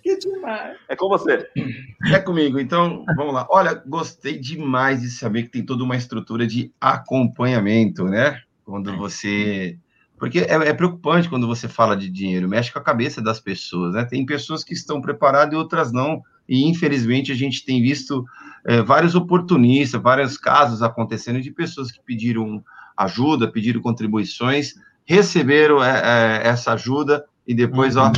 Que demais. É com você. É comigo. Então, vamos lá. Olha, gostei demais de saber que tem toda uma estrutura de acompanhamento, né? Quando você porque é, é, preocupante quando você fala de dinheiro, mexe com a cabeça das pessoas, né? Tem pessoas que estão preparadas e outras não, e infelizmente a gente tem visto é, vários oportunistas, vários casos acontecendo de pessoas que pediram ajuda, pediram contribuições, receberam é, é, essa ajuda e depois, uhum. ó,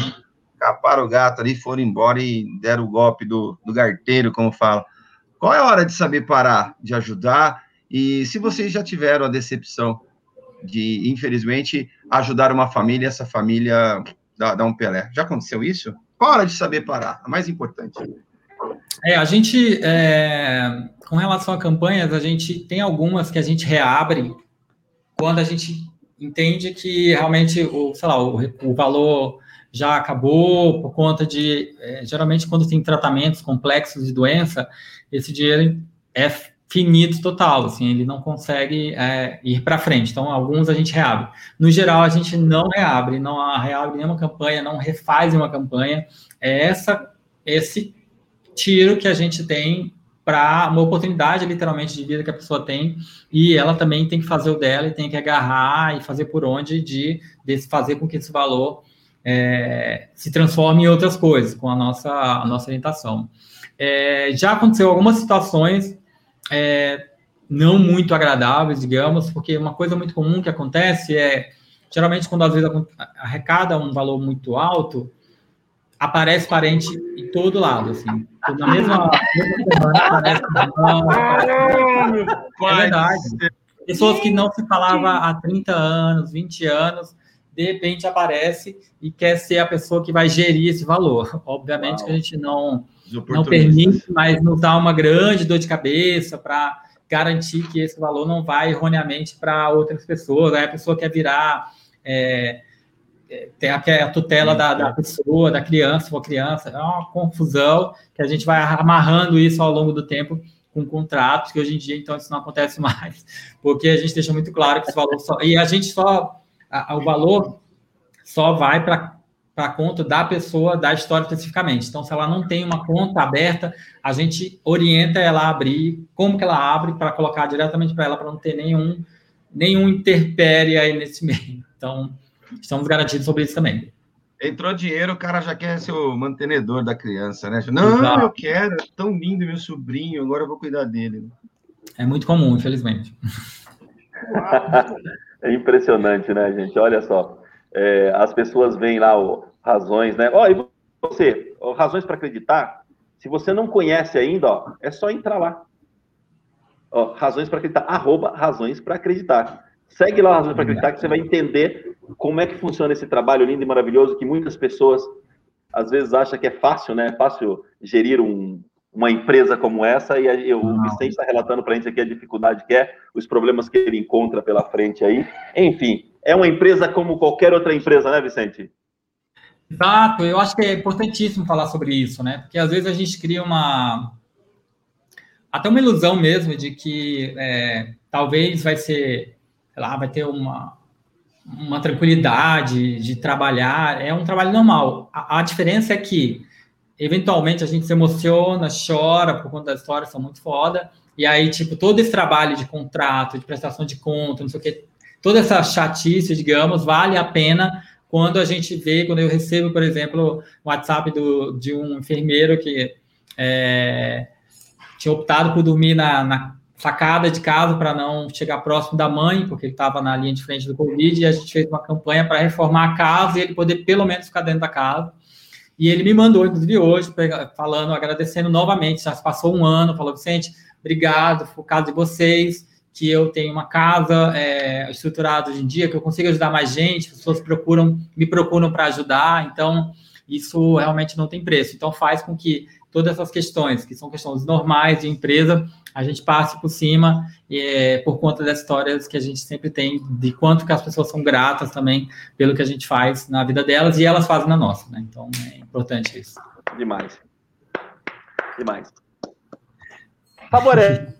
caparam o gato ali, foram embora e deram o golpe do, do garteiro, como fala. Qual é a hora de saber parar, de ajudar? E se vocês já tiveram a decepção de, infelizmente, ajudar uma família, essa família dá, dá um Pelé. Já aconteceu isso? Qual a hora de saber parar? A mais importante. É, a gente, é, com relação a campanhas, a gente tem algumas que a gente reabre quando a gente entende que realmente o, sei lá, o, o valor já acabou por conta de, é, geralmente quando tem tratamentos complexos de doença, esse dinheiro é finito total, assim, ele não consegue é, ir para frente. Então, alguns a gente reabre. No geral, a gente não reabre, não reabre nenhuma campanha, não refaz uma campanha. É essa, esse tiro que a gente tem para uma oportunidade, literalmente, de vida que a pessoa tem, e ela também tem que fazer o dela e tem que agarrar e fazer por onde de, de fazer com que esse valor é, se transforme em outras coisas, com a nossa, a nossa orientação. É, já aconteceu algumas situações é, não muito agradáveis, digamos, porque uma coisa muito comum que acontece é, geralmente, quando às vezes arrecada um valor muito alto, aparece parente em todo lado, assim. Na mesma, mesma semana aparece. é verdade. Pessoas que não se falava há 30 anos, 20 anos, de repente aparece e quer ser a pessoa que vai gerir esse valor. Obviamente Uau. que a gente não não permite, mas nos dá uma grande dor de cabeça para garantir que esse valor não vai erroneamente para outras pessoas. Aí a pessoa quer virar, é tem a, tutela da, da, pessoa, da criança, for criança, é uma confusão que a gente vai amarrando isso ao longo do tempo com contratos, que hoje em dia, então, isso não acontece [laughs] mais, porque a gente deixa muito claro que esse valor só. E a gente só. A, o valor só vai para para a conta da pessoa da história especificamente. Então, se ela não tem uma conta aberta, a gente orienta ela a abrir, como que ela abre, para colocar diretamente para ela, para não ter nenhum, nenhum interpério aí nesse meio. Então, estamos garantidos sobre isso também. Entrou dinheiro, o cara já quer ser o mantenedor da criança, né? Não, Exato. eu quero, é tão lindo meu sobrinho, agora eu vou cuidar dele. É muito comum, infelizmente. [laughs] É impressionante, né, gente? Olha só. É, as pessoas veem lá o, razões, né? Ó, e você, ó, razões para acreditar. Se você não conhece ainda, ó, é só entrar lá. Ó, razões para acreditar, arroba razões para acreditar. Segue lá razões para acreditar que você vai entender como é que funciona esse trabalho lindo e maravilhoso que muitas pessoas às vezes acham que é fácil, né? É fácil gerir um, uma empresa como essa e o Vicente está relatando para a gente aqui a dificuldade que é, os problemas que ele encontra pela frente aí. Enfim, é uma empresa como qualquer outra empresa, né, Vicente? Exato, eu acho que é importantíssimo falar sobre isso, né? Porque às vezes a gente cria uma. Até uma ilusão mesmo de que é, talvez vai ser, sei lá, vai ter uma, uma tranquilidade de trabalhar. É um trabalho normal. A, a diferença é que, eventualmente, a gente se emociona, chora por conta das histórias, são muito foda. E aí, tipo, todo esse trabalho de contrato, de prestação de conta, não sei o quê, toda essa chatice, digamos, vale a pena quando a gente vê, quando eu recebo, por exemplo, o WhatsApp do, de um enfermeiro que é, tinha optado por dormir na, na sacada de casa para não chegar próximo da mãe, porque ele estava na linha de frente do Covid, e a gente fez uma campanha para reformar a casa e ele poder pelo menos ficar dentro da casa. E ele me mandou, inclusive hoje, falando, agradecendo novamente, já passou um ano, falou, Vicente, obrigado, causa de vocês, que eu tenho uma casa é, estruturada hoje em dia, que eu consigo ajudar mais gente, as pessoas procuram, me procuram para ajudar, então isso realmente não tem preço. Então faz com que todas essas questões, que são questões normais de empresa, a gente passe por cima é, por conta das histórias que a gente sempre tem, de quanto que as pessoas são gratas também pelo que a gente faz na vida delas e elas fazem na nossa, né? Então é importante isso. Demais. Demais. Favorece.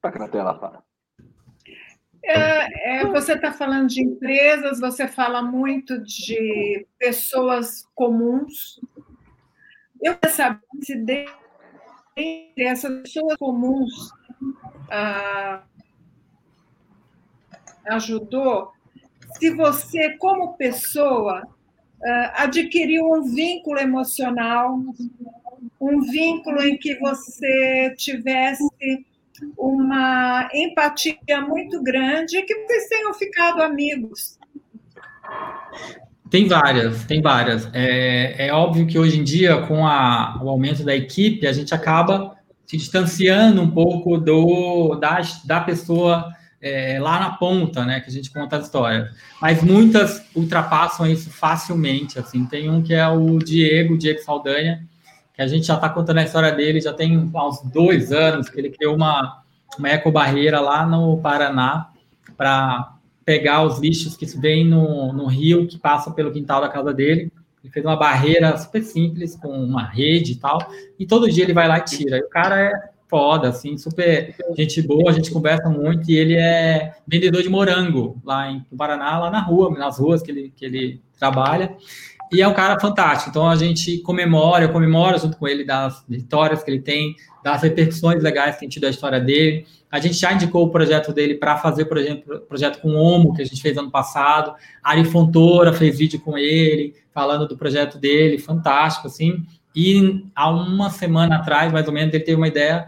Taca na tela, fala. É, é, você está falando de empresas, você fala muito de pessoas comuns. Eu quero saber se dentre essas pessoas comuns ah, ajudou, se você, como pessoa, ah, adquiriu um vínculo emocional, um vínculo em que você tivesse uma empatia muito grande e que vocês tenham ficado amigos. Tem várias, tem várias. É, é óbvio que hoje em dia, com a, o aumento da equipe, a gente acaba se distanciando um pouco do da, da pessoa é, lá na ponta, né, que a gente conta a história. Mas muitas ultrapassam isso facilmente. Assim, tem um que é o Diego, Diego Saldanha, que a gente já está contando a história dele, já tem uns dois anos que ele criou uma, uma ecobarreira lá no Paraná para pegar os lixos que vêm no, no rio, que passam pelo quintal da casa dele. Ele fez uma barreira super simples, com uma rede e tal, e todo dia ele vai lá e tira. E o cara é foda, assim, super gente boa, a gente conversa muito, e ele é vendedor de morango lá em Paraná, lá na rua, nas ruas que ele, que ele trabalha. E é um cara fantástico. Então a gente comemora, eu comemoro junto com ele das vitórias que ele tem, das repercussões legais que tem tido a história dele. A gente já indicou o projeto dele para fazer, por exemplo, projeto com o Omo, que a gente fez ano passado. Ari Fontoura fez vídeo com ele, falando do projeto dele, fantástico, assim. E há uma semana atrás, mais ou menos, ele teve uma ideia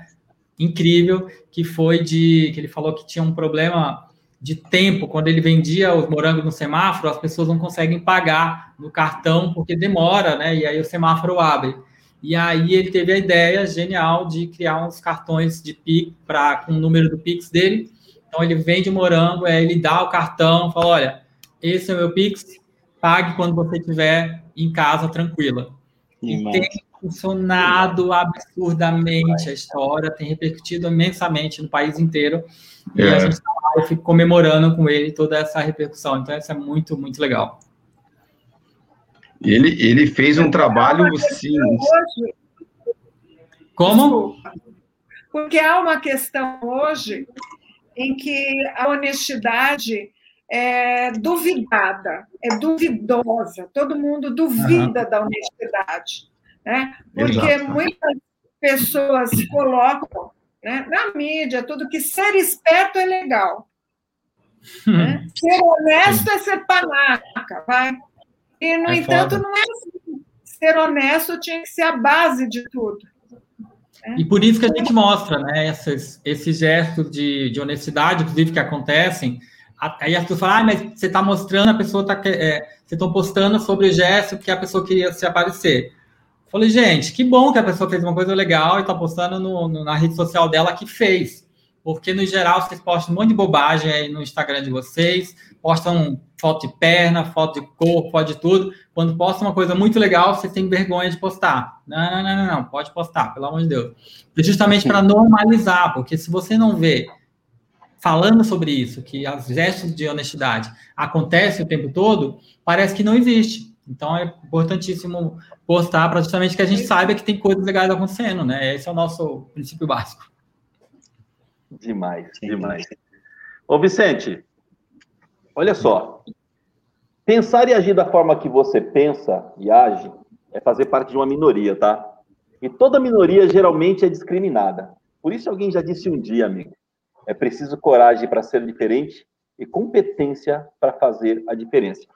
incrível, que foi de que ele falou que tinha um problema de tempo, quando ele vendia os morangos no semáforo, as pessoas não conseguem pagar no cartão porque demora, né? E aí o semáforo abre. E aí ele teve a ideia genial de criar uns cartões de Pix para com o número do Pix dele. Então ele vende morango, aí ele dá o cartão, fala: olha, esse é o meu Pix, pague quando você estiver em casa tranquila. E tem funcionado absurdamente a história, tem repercutido imensamente no país inteiro. E é. a gente está lá e fica comemorando com ele toda essa repercussão. Então, isso é muito, muito legal. Ele, ele fez um trabalho, sim. Como? Porque há uma questão hoje em que a honestidade é duvidada, é duvidosa, todo mundo duvida uhum. da honestidade, né? Porque Exato. muitas pessoas colocam né? Na mídia, tudo que ser esperto é legal. Né? [laughs] Ser honesto é ser panaca, vai. E, no é entanto, foda. não é assim. Ser honesto tinha que ser a base de tudo. Né? E por isso que a gente mostra, né, esses, esses gestos de, de honestidade, inclusive, que acontecem. Aí as pessoas falam, ah, mas você está mostrando, a pessoa está. É, você estão postando sobre o gesto que a pessoa queria se aparecer. Falei, gente, que bom que a pessoa fez uma coisa legal e está postando no, no, na rede social dela que fez. Porque, no geral, vocês postam um monte de bobagem aí no Instagram de vocês, postam foto de perna, foto de corpo, foto de tudo. Quando postam uma coisa muito legal, vocês têm vergonha de postar. Não, não, não, não, não. pode postar, pelo amor de Deus. Justamente para normalizar, porque se você não vê falando sobre isso, que as gestos de honestidade acontecem o tempo todo, parece que não existe. Então é importantíssimo postar para justamente que a gente saiba que tem coisas legais acontecendo, né? Esse é o nosso princípio básico. Demais, demais. Ô Vicente, olha só. Pensar e agir da forma que você pensa e age é fazer parte de uma minoria, tá? E toda minoria geralmente é discriminada. Por isso alguém já disse um dia, amigo, é preciso coragem para ser diferente e competência para fazer a diferença.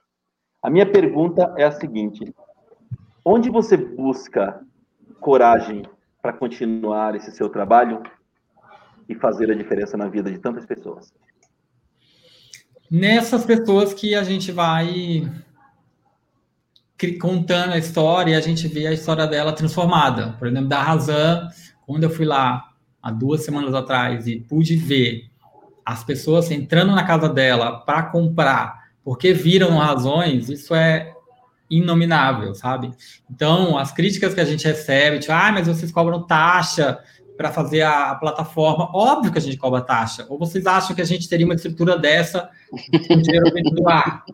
A minha pergunta é a seguinte: onde você busca coragem para continuar esse seu trabalho e fazer a diferença na vida de tantas pessoas? Nessas pessoas que a gente vai contando a história e a gente vê a história dela transformada. Por exemplo, da Razan, quando eu fui lá há duas semanas atrás e pude ver as pessoas entrando na casa dela para comprar porque viram razões, isso é inominável, sabe? Então, as críticas que a gente recebe, tipo, ah, mas vocês cobram taxa para fazer a, a, plataforma. Óbvio que a gente cobra taxa. Ou vocês acham que a gente teria uma estrutura dessa com dinheiro vindo do ar?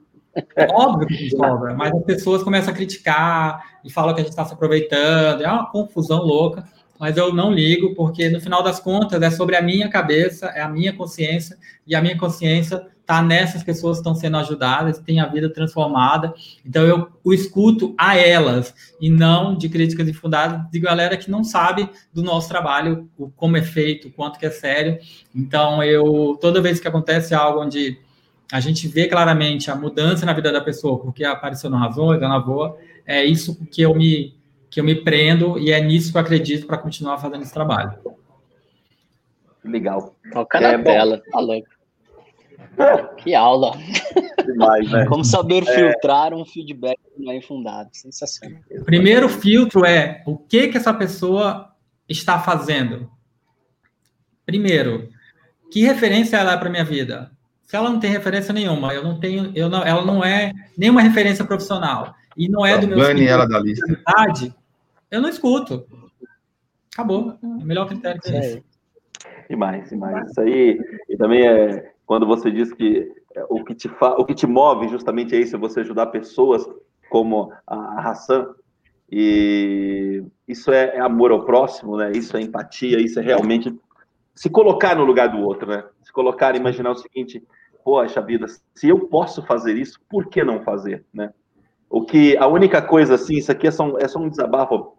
Óbvio que a gente cobra, mas as pessoas começam a criticar e falam que a gente está se aproveitando. É uma confusão louca, mas eu não ligo, porque no final das contas é sobre a minha cabeça, é a minha consciência, e a minha consciência está nessas pessoas que estão sendo ajudadas, têm a vida transformada. Então eu o escuto a elas e não de críticas infundadas de galera que não sabe do nosso trabalho, o, como é feito, o quanto que é sério. Então eu toda vez que acontece algo onde a gente vê claramente a mudança na vida da pessoa, porque apareceu no Razões, na Boa, é isso que eu me que eu me prendo e é nisso que eu acredito para continuar fazendo esse trabalho. Legal. Toca na é, tela, tá louco. [laughs] Que aula! Demais, né? Como saber é. filtrar é... um feedback não é infundado. Sensacional. O primeiro filtro é o que que essa pessoa está fazendo. Primeiro, que referência ela é para minha vida? Se ela não tem referência nenhuma, eu não tenho, eu não, ela não é nenhuma referência profissional e não é do meu Bane ela da lista. Eu não escuto. Acabou. É o melhor critério que é esse. Demais, demais. Isso aí, e também é quando você diz que é, o que te, fa, o que te move justamente é isso, é você ajudar pessoas como a Hassan, e isso é, é, amor ao próximo, né? Isso é empatia, isso é realmente se colocar no lugar do outro, né? Se colocar, imaginar o seguinte: poxa vida, se eu posso fazer isso, por que não fazer, né? O que a única coisa assim, isso aqui é só, um, é só um desabafo.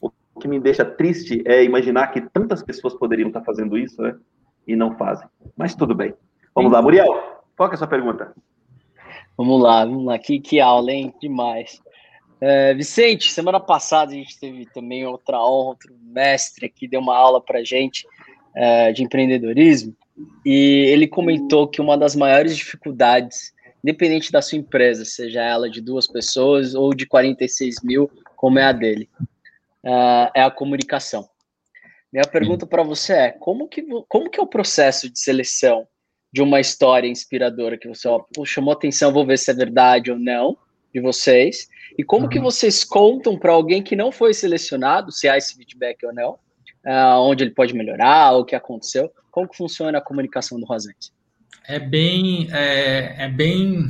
O que me deixa triste é imaginar que tantas pessoas poderiam estar fazendo isso, né? E não fazem. Mas tudo bem. Vamos lá, Muriel, qual é a sua pergunta? Vamos lá, vamos lá. Que, que aula, hein? Demais. É, Vicente, semana passada a gente teve também outra honra, outro mestre aqui deu uma aula para gente é, de empreendedorismo e ele comentou que uma das maiores dificuldades, independente da sua empresa, seja ela de duas pessoas ou de 46 mil, como é a dele, é, é a comunicação. Minha pergunta para você é: como que, como que é o processo de seleção de uma história inspiradora que você ó, chamou atenção, vou ver se é verdade ou não, de vocês, e como uhum. que vocês contam para alguém que não foi selecionado, se há esse feedback ou não, uh, onde ele pode melhorar, o que aconteceu, como que funciona a comunicação do Rosante? É bem, é, é bem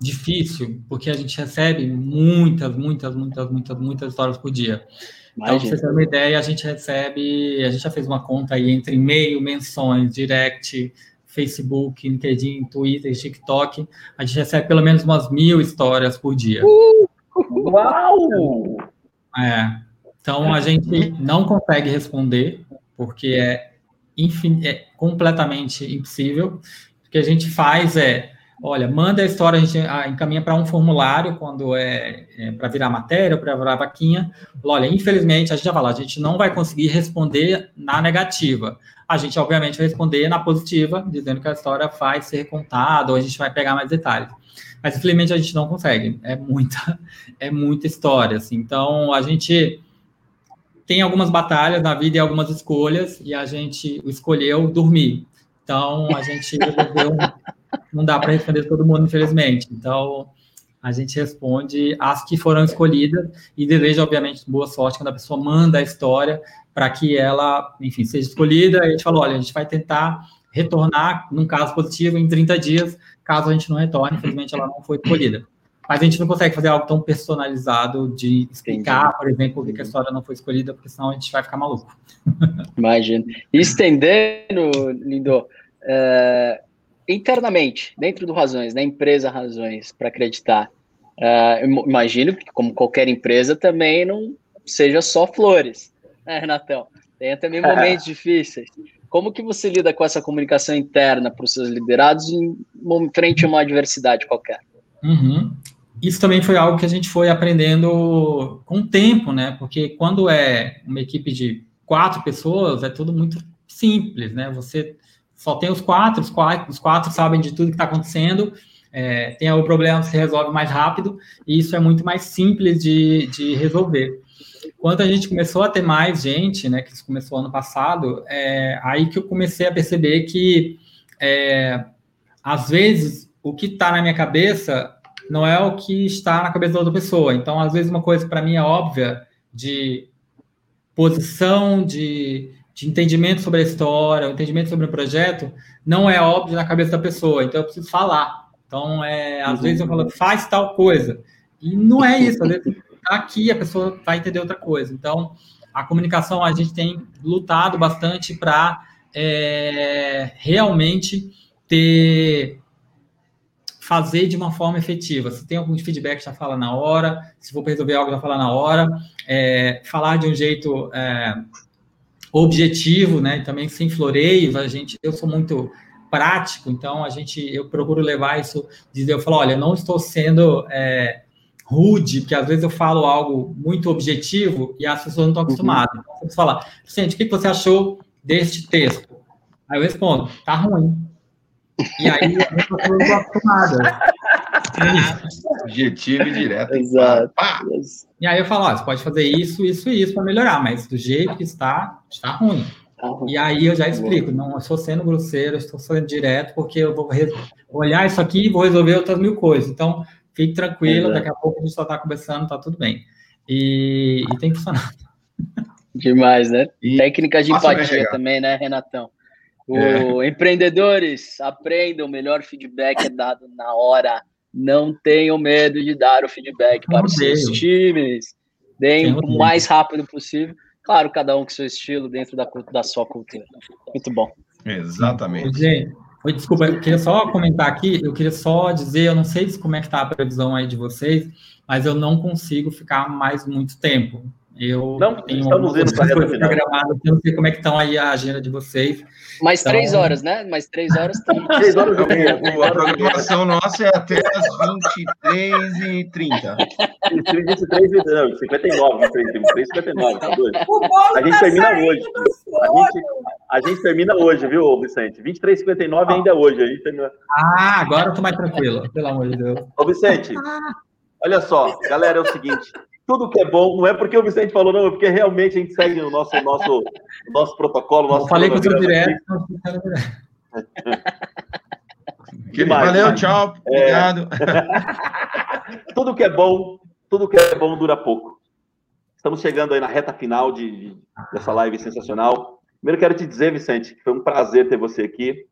difícil, porque a gente recebe muitas, muitas, muitas, muitas, muitas histórias por dia. Imagina. Então, pra você ter uma ideia, a gente recebe, a gente já fez uma conta aí entre e-mail, menções, direct, Facebook, LinkedIn, Twitter, TikTok, a gente recebe pelo menos umas mil histórias por dia. Uh, uau! É. Então a gente não consegue responder, porque é, é completamente impossível. O que a gente faz é, olha, manda a história, a gente encaminha para um formulário quando é, é para virar matéria, para virar vaquinha. Olha, infelizmente, a gente já fala, a gente não vai conseguir responder na negativa a gente, obviamente, vai responder na positiva, dizendo que a história vai ser contada, ou a gente vai pegar mais detalhes. Mas, infelizmente, a gente não consegue. É muita, [laughs] é muita história, assim. Então, a gente tem algumas batalhas na vida e algumas escolhas, e a gente escolheu dormir. Então, a gente [laughs] resolveu... não dá para responder todo mundo, infelizmente. Então, a gente responde as que foram escolhidas e deseja, obviamente, boa sorte quando a pessoa manda a história para que ela, enfim, seja escolhida. E a gente falou, olha, a gente vai tentar retornar, num caso positivo, em 30 dias, caso a gente não retorne, infelizmente ela não foi escolhida. Mas a gente não consegue fazer algo tão personalizado de explicar, Entendi. por exemplo, por que a história não foi escolhida, porque senão a gente vai ficar maluco. Imagina. Estendendo, Lindo, é, internamente, dentro do Razões, na empresa Razões, para acreditar, é, imagino que, como qualquer empresa, também não seja só flores é, Renatão, tem também momentos difíceis. Como que você lida com essa comunicação interna para os seus liderados em frente a uma adversidade qualquer? Uhum. Isso também foi algo que a gente foi aprendendo com o tempo, né? Porque quando é uma equipe de quatro pessoas, é tudo muito simples, né? Você só tem os quatro, os quatro, os quatro sabem de tudo que está acontecendo, é, tem o problema se resolve mais rápido e isso é muito mais simples de, de resolver. Quando a gente começou a ter mais gente, né, que isso começou ano passado, é aí que eu comecei a perceber que, é, às vezes, o que está na minha cabeça não é o que está na cabeça da outra pessoa. Então, às vezes, uma coisa para mim é óbvia, de posição, de, de entendimento sobre a história, o entendimento sobre o projeto, não é óbvio na cabeça da pessoa. Então, eu preciso falar. Então, é, às uhum. vezes eu falo, faz tal coisa. E não é isso. Às vezes [laughs] aqui a pessoa vai entender outra coisa. Então, a comunicação a gente tem lutado bastante para é, realmente ter fazer de uma forma efetiva. Se tem algum feedback, já fala na hora. Se for para resolver algo, já fala na hora. É, falar de um jeito é, objetivo, né? Também sem floreios. A gente, eu sou muito prático, então a gente, eu procuro levar isso, dizer, eu falo, olha, não estou sendo é, rude, porque às vezes eu falo algo muito objetivo e as pessoas não estão uhum. acostumadas. Uhum. Então, você fala, gente, o que você achou deste texto? Aí eu respondo, tá ruim. E aí a pessoa não está acostumada. Objetivo e direto. Exato. E aí eu falo, ó, você pode fazer isso, isso e isso para melhorar, mas do jeito que está, está ruim. Tá e aí eu já explico, não estou sendo grosseiro, estou sendo direto, porque eu vou olhar isso aqui e vou resolver outras mil coisas. Então, Fique tranquilo, Exato. daqui a pouco a gente só está começando, tá tudo bem. E, e tem que funcionar. Demais, né? E Técnicas de empatia também, né, Renatão? O, é. Empreendedores, aprendam, o melhor feedback é dado na hora. Não tenham medo de dar o feedback para os seus times. Deem o mais rápido possível. Claro, cada um com seu estilo dentro da, da sua cultura. Muito bom. Exatamente. Gente, Oi, desculpa, eu queria só comentar aqui, eu queria só dizer, eu não sei como é que está a previsão aí de vocês, mas eu não consigo ficar mais muito tempo. Eu não, tenho estamos indo para programadas, eu não sei como é que estão aí a agenda de vocês. Mais então... três horas, né? Mais três horas tem. [laughs] três horas. A programação nossa é até as 23h30. 23 e não, 59, 23, 59, tá doido. A gente tá termina hoje. A gente, a gente termina hoje, viu, Vicente? 23 59 ainda é hoje. A gente termina... Ah, agora eu tô mais tranquilo, pelo amor de Deus. Ô, Vicente, olha só, galera, é o seguinte tudo que é bom, não é porque o Vicente falou, não, é porque realmente a gente segue o nosso, nosso, nosso protocolo. Nosso eu falei com o seu direto. [laughs] Valeu, tchau, obrigado. É... [laughs] tudo que é bom, tudo que é bom dura pouco. Estamos chegando aí na reta final de, de, dessa live sensacional. Primeiro quero te dizer, Vicente, que foi um prazer ter você aqui.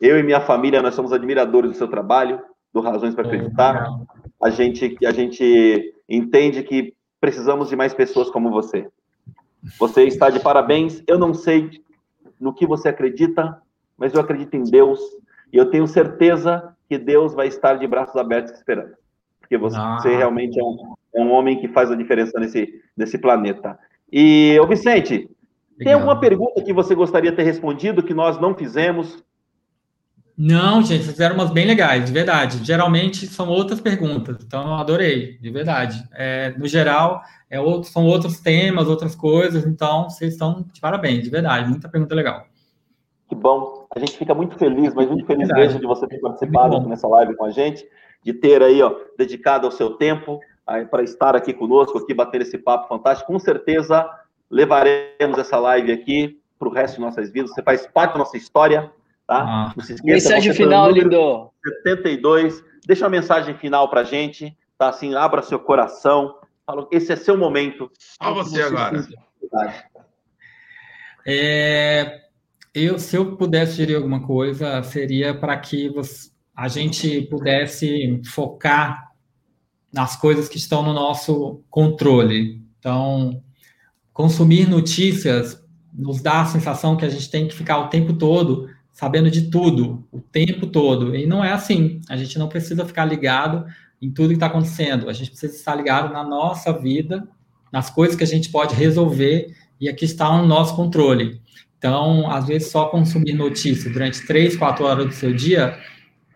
Eu e minha família, nós somos admiradores do seu trabalho, do Razões para Acreditar. A gente, a gente entende que precisamos de mais pessoas como você. Você está de parabéns. Eu não sei no que você acredita, mas eu acredito em Deus e eu tenho certeza que Deus vai estar de braços abertos esperando. Porque você ah. realmente é um, é um, homem que faz a diferença nesse, nesse planeta. E, ô Vicente, Legal. tem alguma pergunta que você gostaria de ter respondido que nós não fizemos? Não, gente, fizeram umas bem legais, de verdade. Geralmente são outras perguntas, então eu adorei, de verdade. É, no geral, é outro, são outros temas, outras coisas, então vocês estão de parabéns, de verdade. Muita pergunta legal. Que bom. A gente fica muito feliz, mas muito feliz mesmo de você ter participado aqui nessa live com a gente, de ter aí, ó, dedicado o seu tempo para estar aqui conosco, aqui bater esse papo fantástico. Com certeza levaremos essa live aqui para o resto de nossas vidas. Você faz parte da nossa história Tá? Ah. Não se esqueça, mensagem final, Lindo. 72. Deixa uma mensagem final para gente. Tá? Assim, abra seu coração. Fala, esse é seu momento. Só você, agora. É, eu, se eu pudesse sugerir alguma coisa, seria para que você, a gente pudesse focar nas coisas que estão no nosso controle. Então, consumir notícias nos dá a sensação que a gente tem que ficar o tempo todo sabendo de tudo, o tempo todo. E não é assim. A gente não precisa ficar ligado em tudo que está acontecendo. A gente precisa estar ligado na nossa vida, nas coisas que a gente pode resolver, e aqui está o nosso controle. Então, às vezes, só consumir notícias durante três, quatro horas do seu dia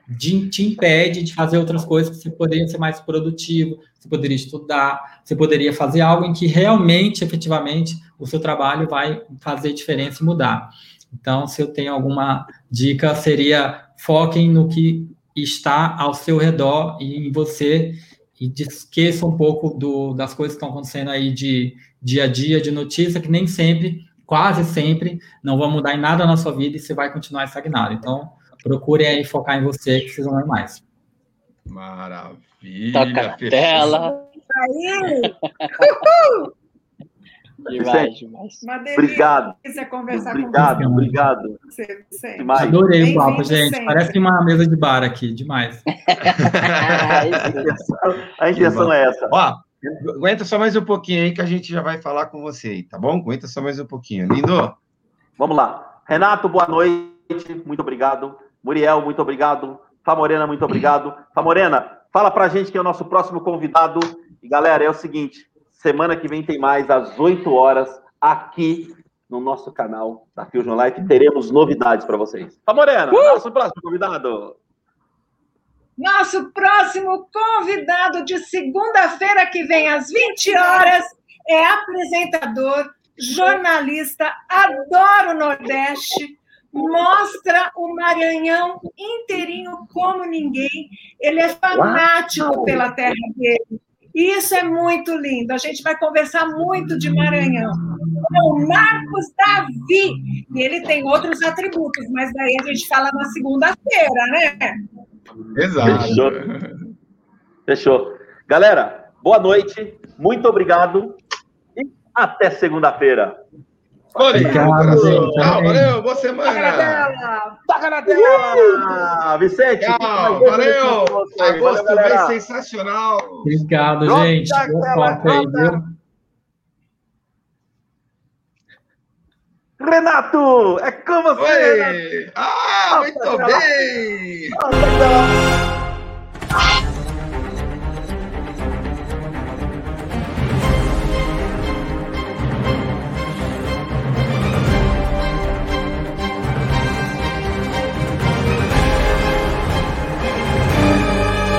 de, te impede de fazer outras coisas que você poderia ser mais produtivo, você poderia estudar, você poderia fazer algo em que realmente, efetivamente, o seu trabalho vai fazer diferença e mudar. Então, se eu tenho alguma dica, seria foquem no que está ao seu redor e em você e esqueça um pouco do, das coisas que estão acontecendo aí de dia a dia, de notícia, que nem sempre, quase sempre, não vão mudar em nada na sua vida e você vai continuar estagnado. Então, procure aí focar em você, que vocês vão ver mais. Maravilha. Toca a tela. Aí! [laughs] Demais, demais. Obrigado. obrigado, obrigado. Você, demais. Adorei o papo, gente. Sempre. Parece uma mesa de bar aqui, demais. [laughs] a intenção é essa. Ó, aguenta só mais um pouquinho aí que a gente já vai falar com você aí, tá bom? Aguenta só mais um pouquinho. Lindo? Vamos lá. Renato, boa noite. Muito obrigado. Muriel, muito obrigado. Famorena, muito obrigado. Famorena, fala pra gente quem é o nosso próximo convidado. E galera, é o seguinte: Semana que vem tem mais, às 8 horas, aqui no nosso canal da Fusion Life. Teremos novidades para vocês. Tá, Morena, uh! nosso próximo convidado. Nosso próximo convidado de segunda-feira que vem, às 20 horas, é apresentador, jornalista, adora o Nordeste, mostra o Maranhão inteirinho como ninguém. Ele é fanático Uau. pela terra dele. Isso é muito lindo. A gente vai conversar muito de Maranhão. O Marcos Davi. E ele tem outros atributos, mas daí a gente fala na segunda-feira, né? Exato. Fechou. Fechou. Galera, boa noite. Muito obrigado. E até segunda-feira. Obrigado. Tchau, valeu, boa semana. Taca na tela. Taca na tela. Vicente. Tchau, valeu. Agosto valeu, sensacional. Obrigado, Pronto, gente. Boa sorte aí, viu? Renato, é com você. Oi. Ah, muito bem.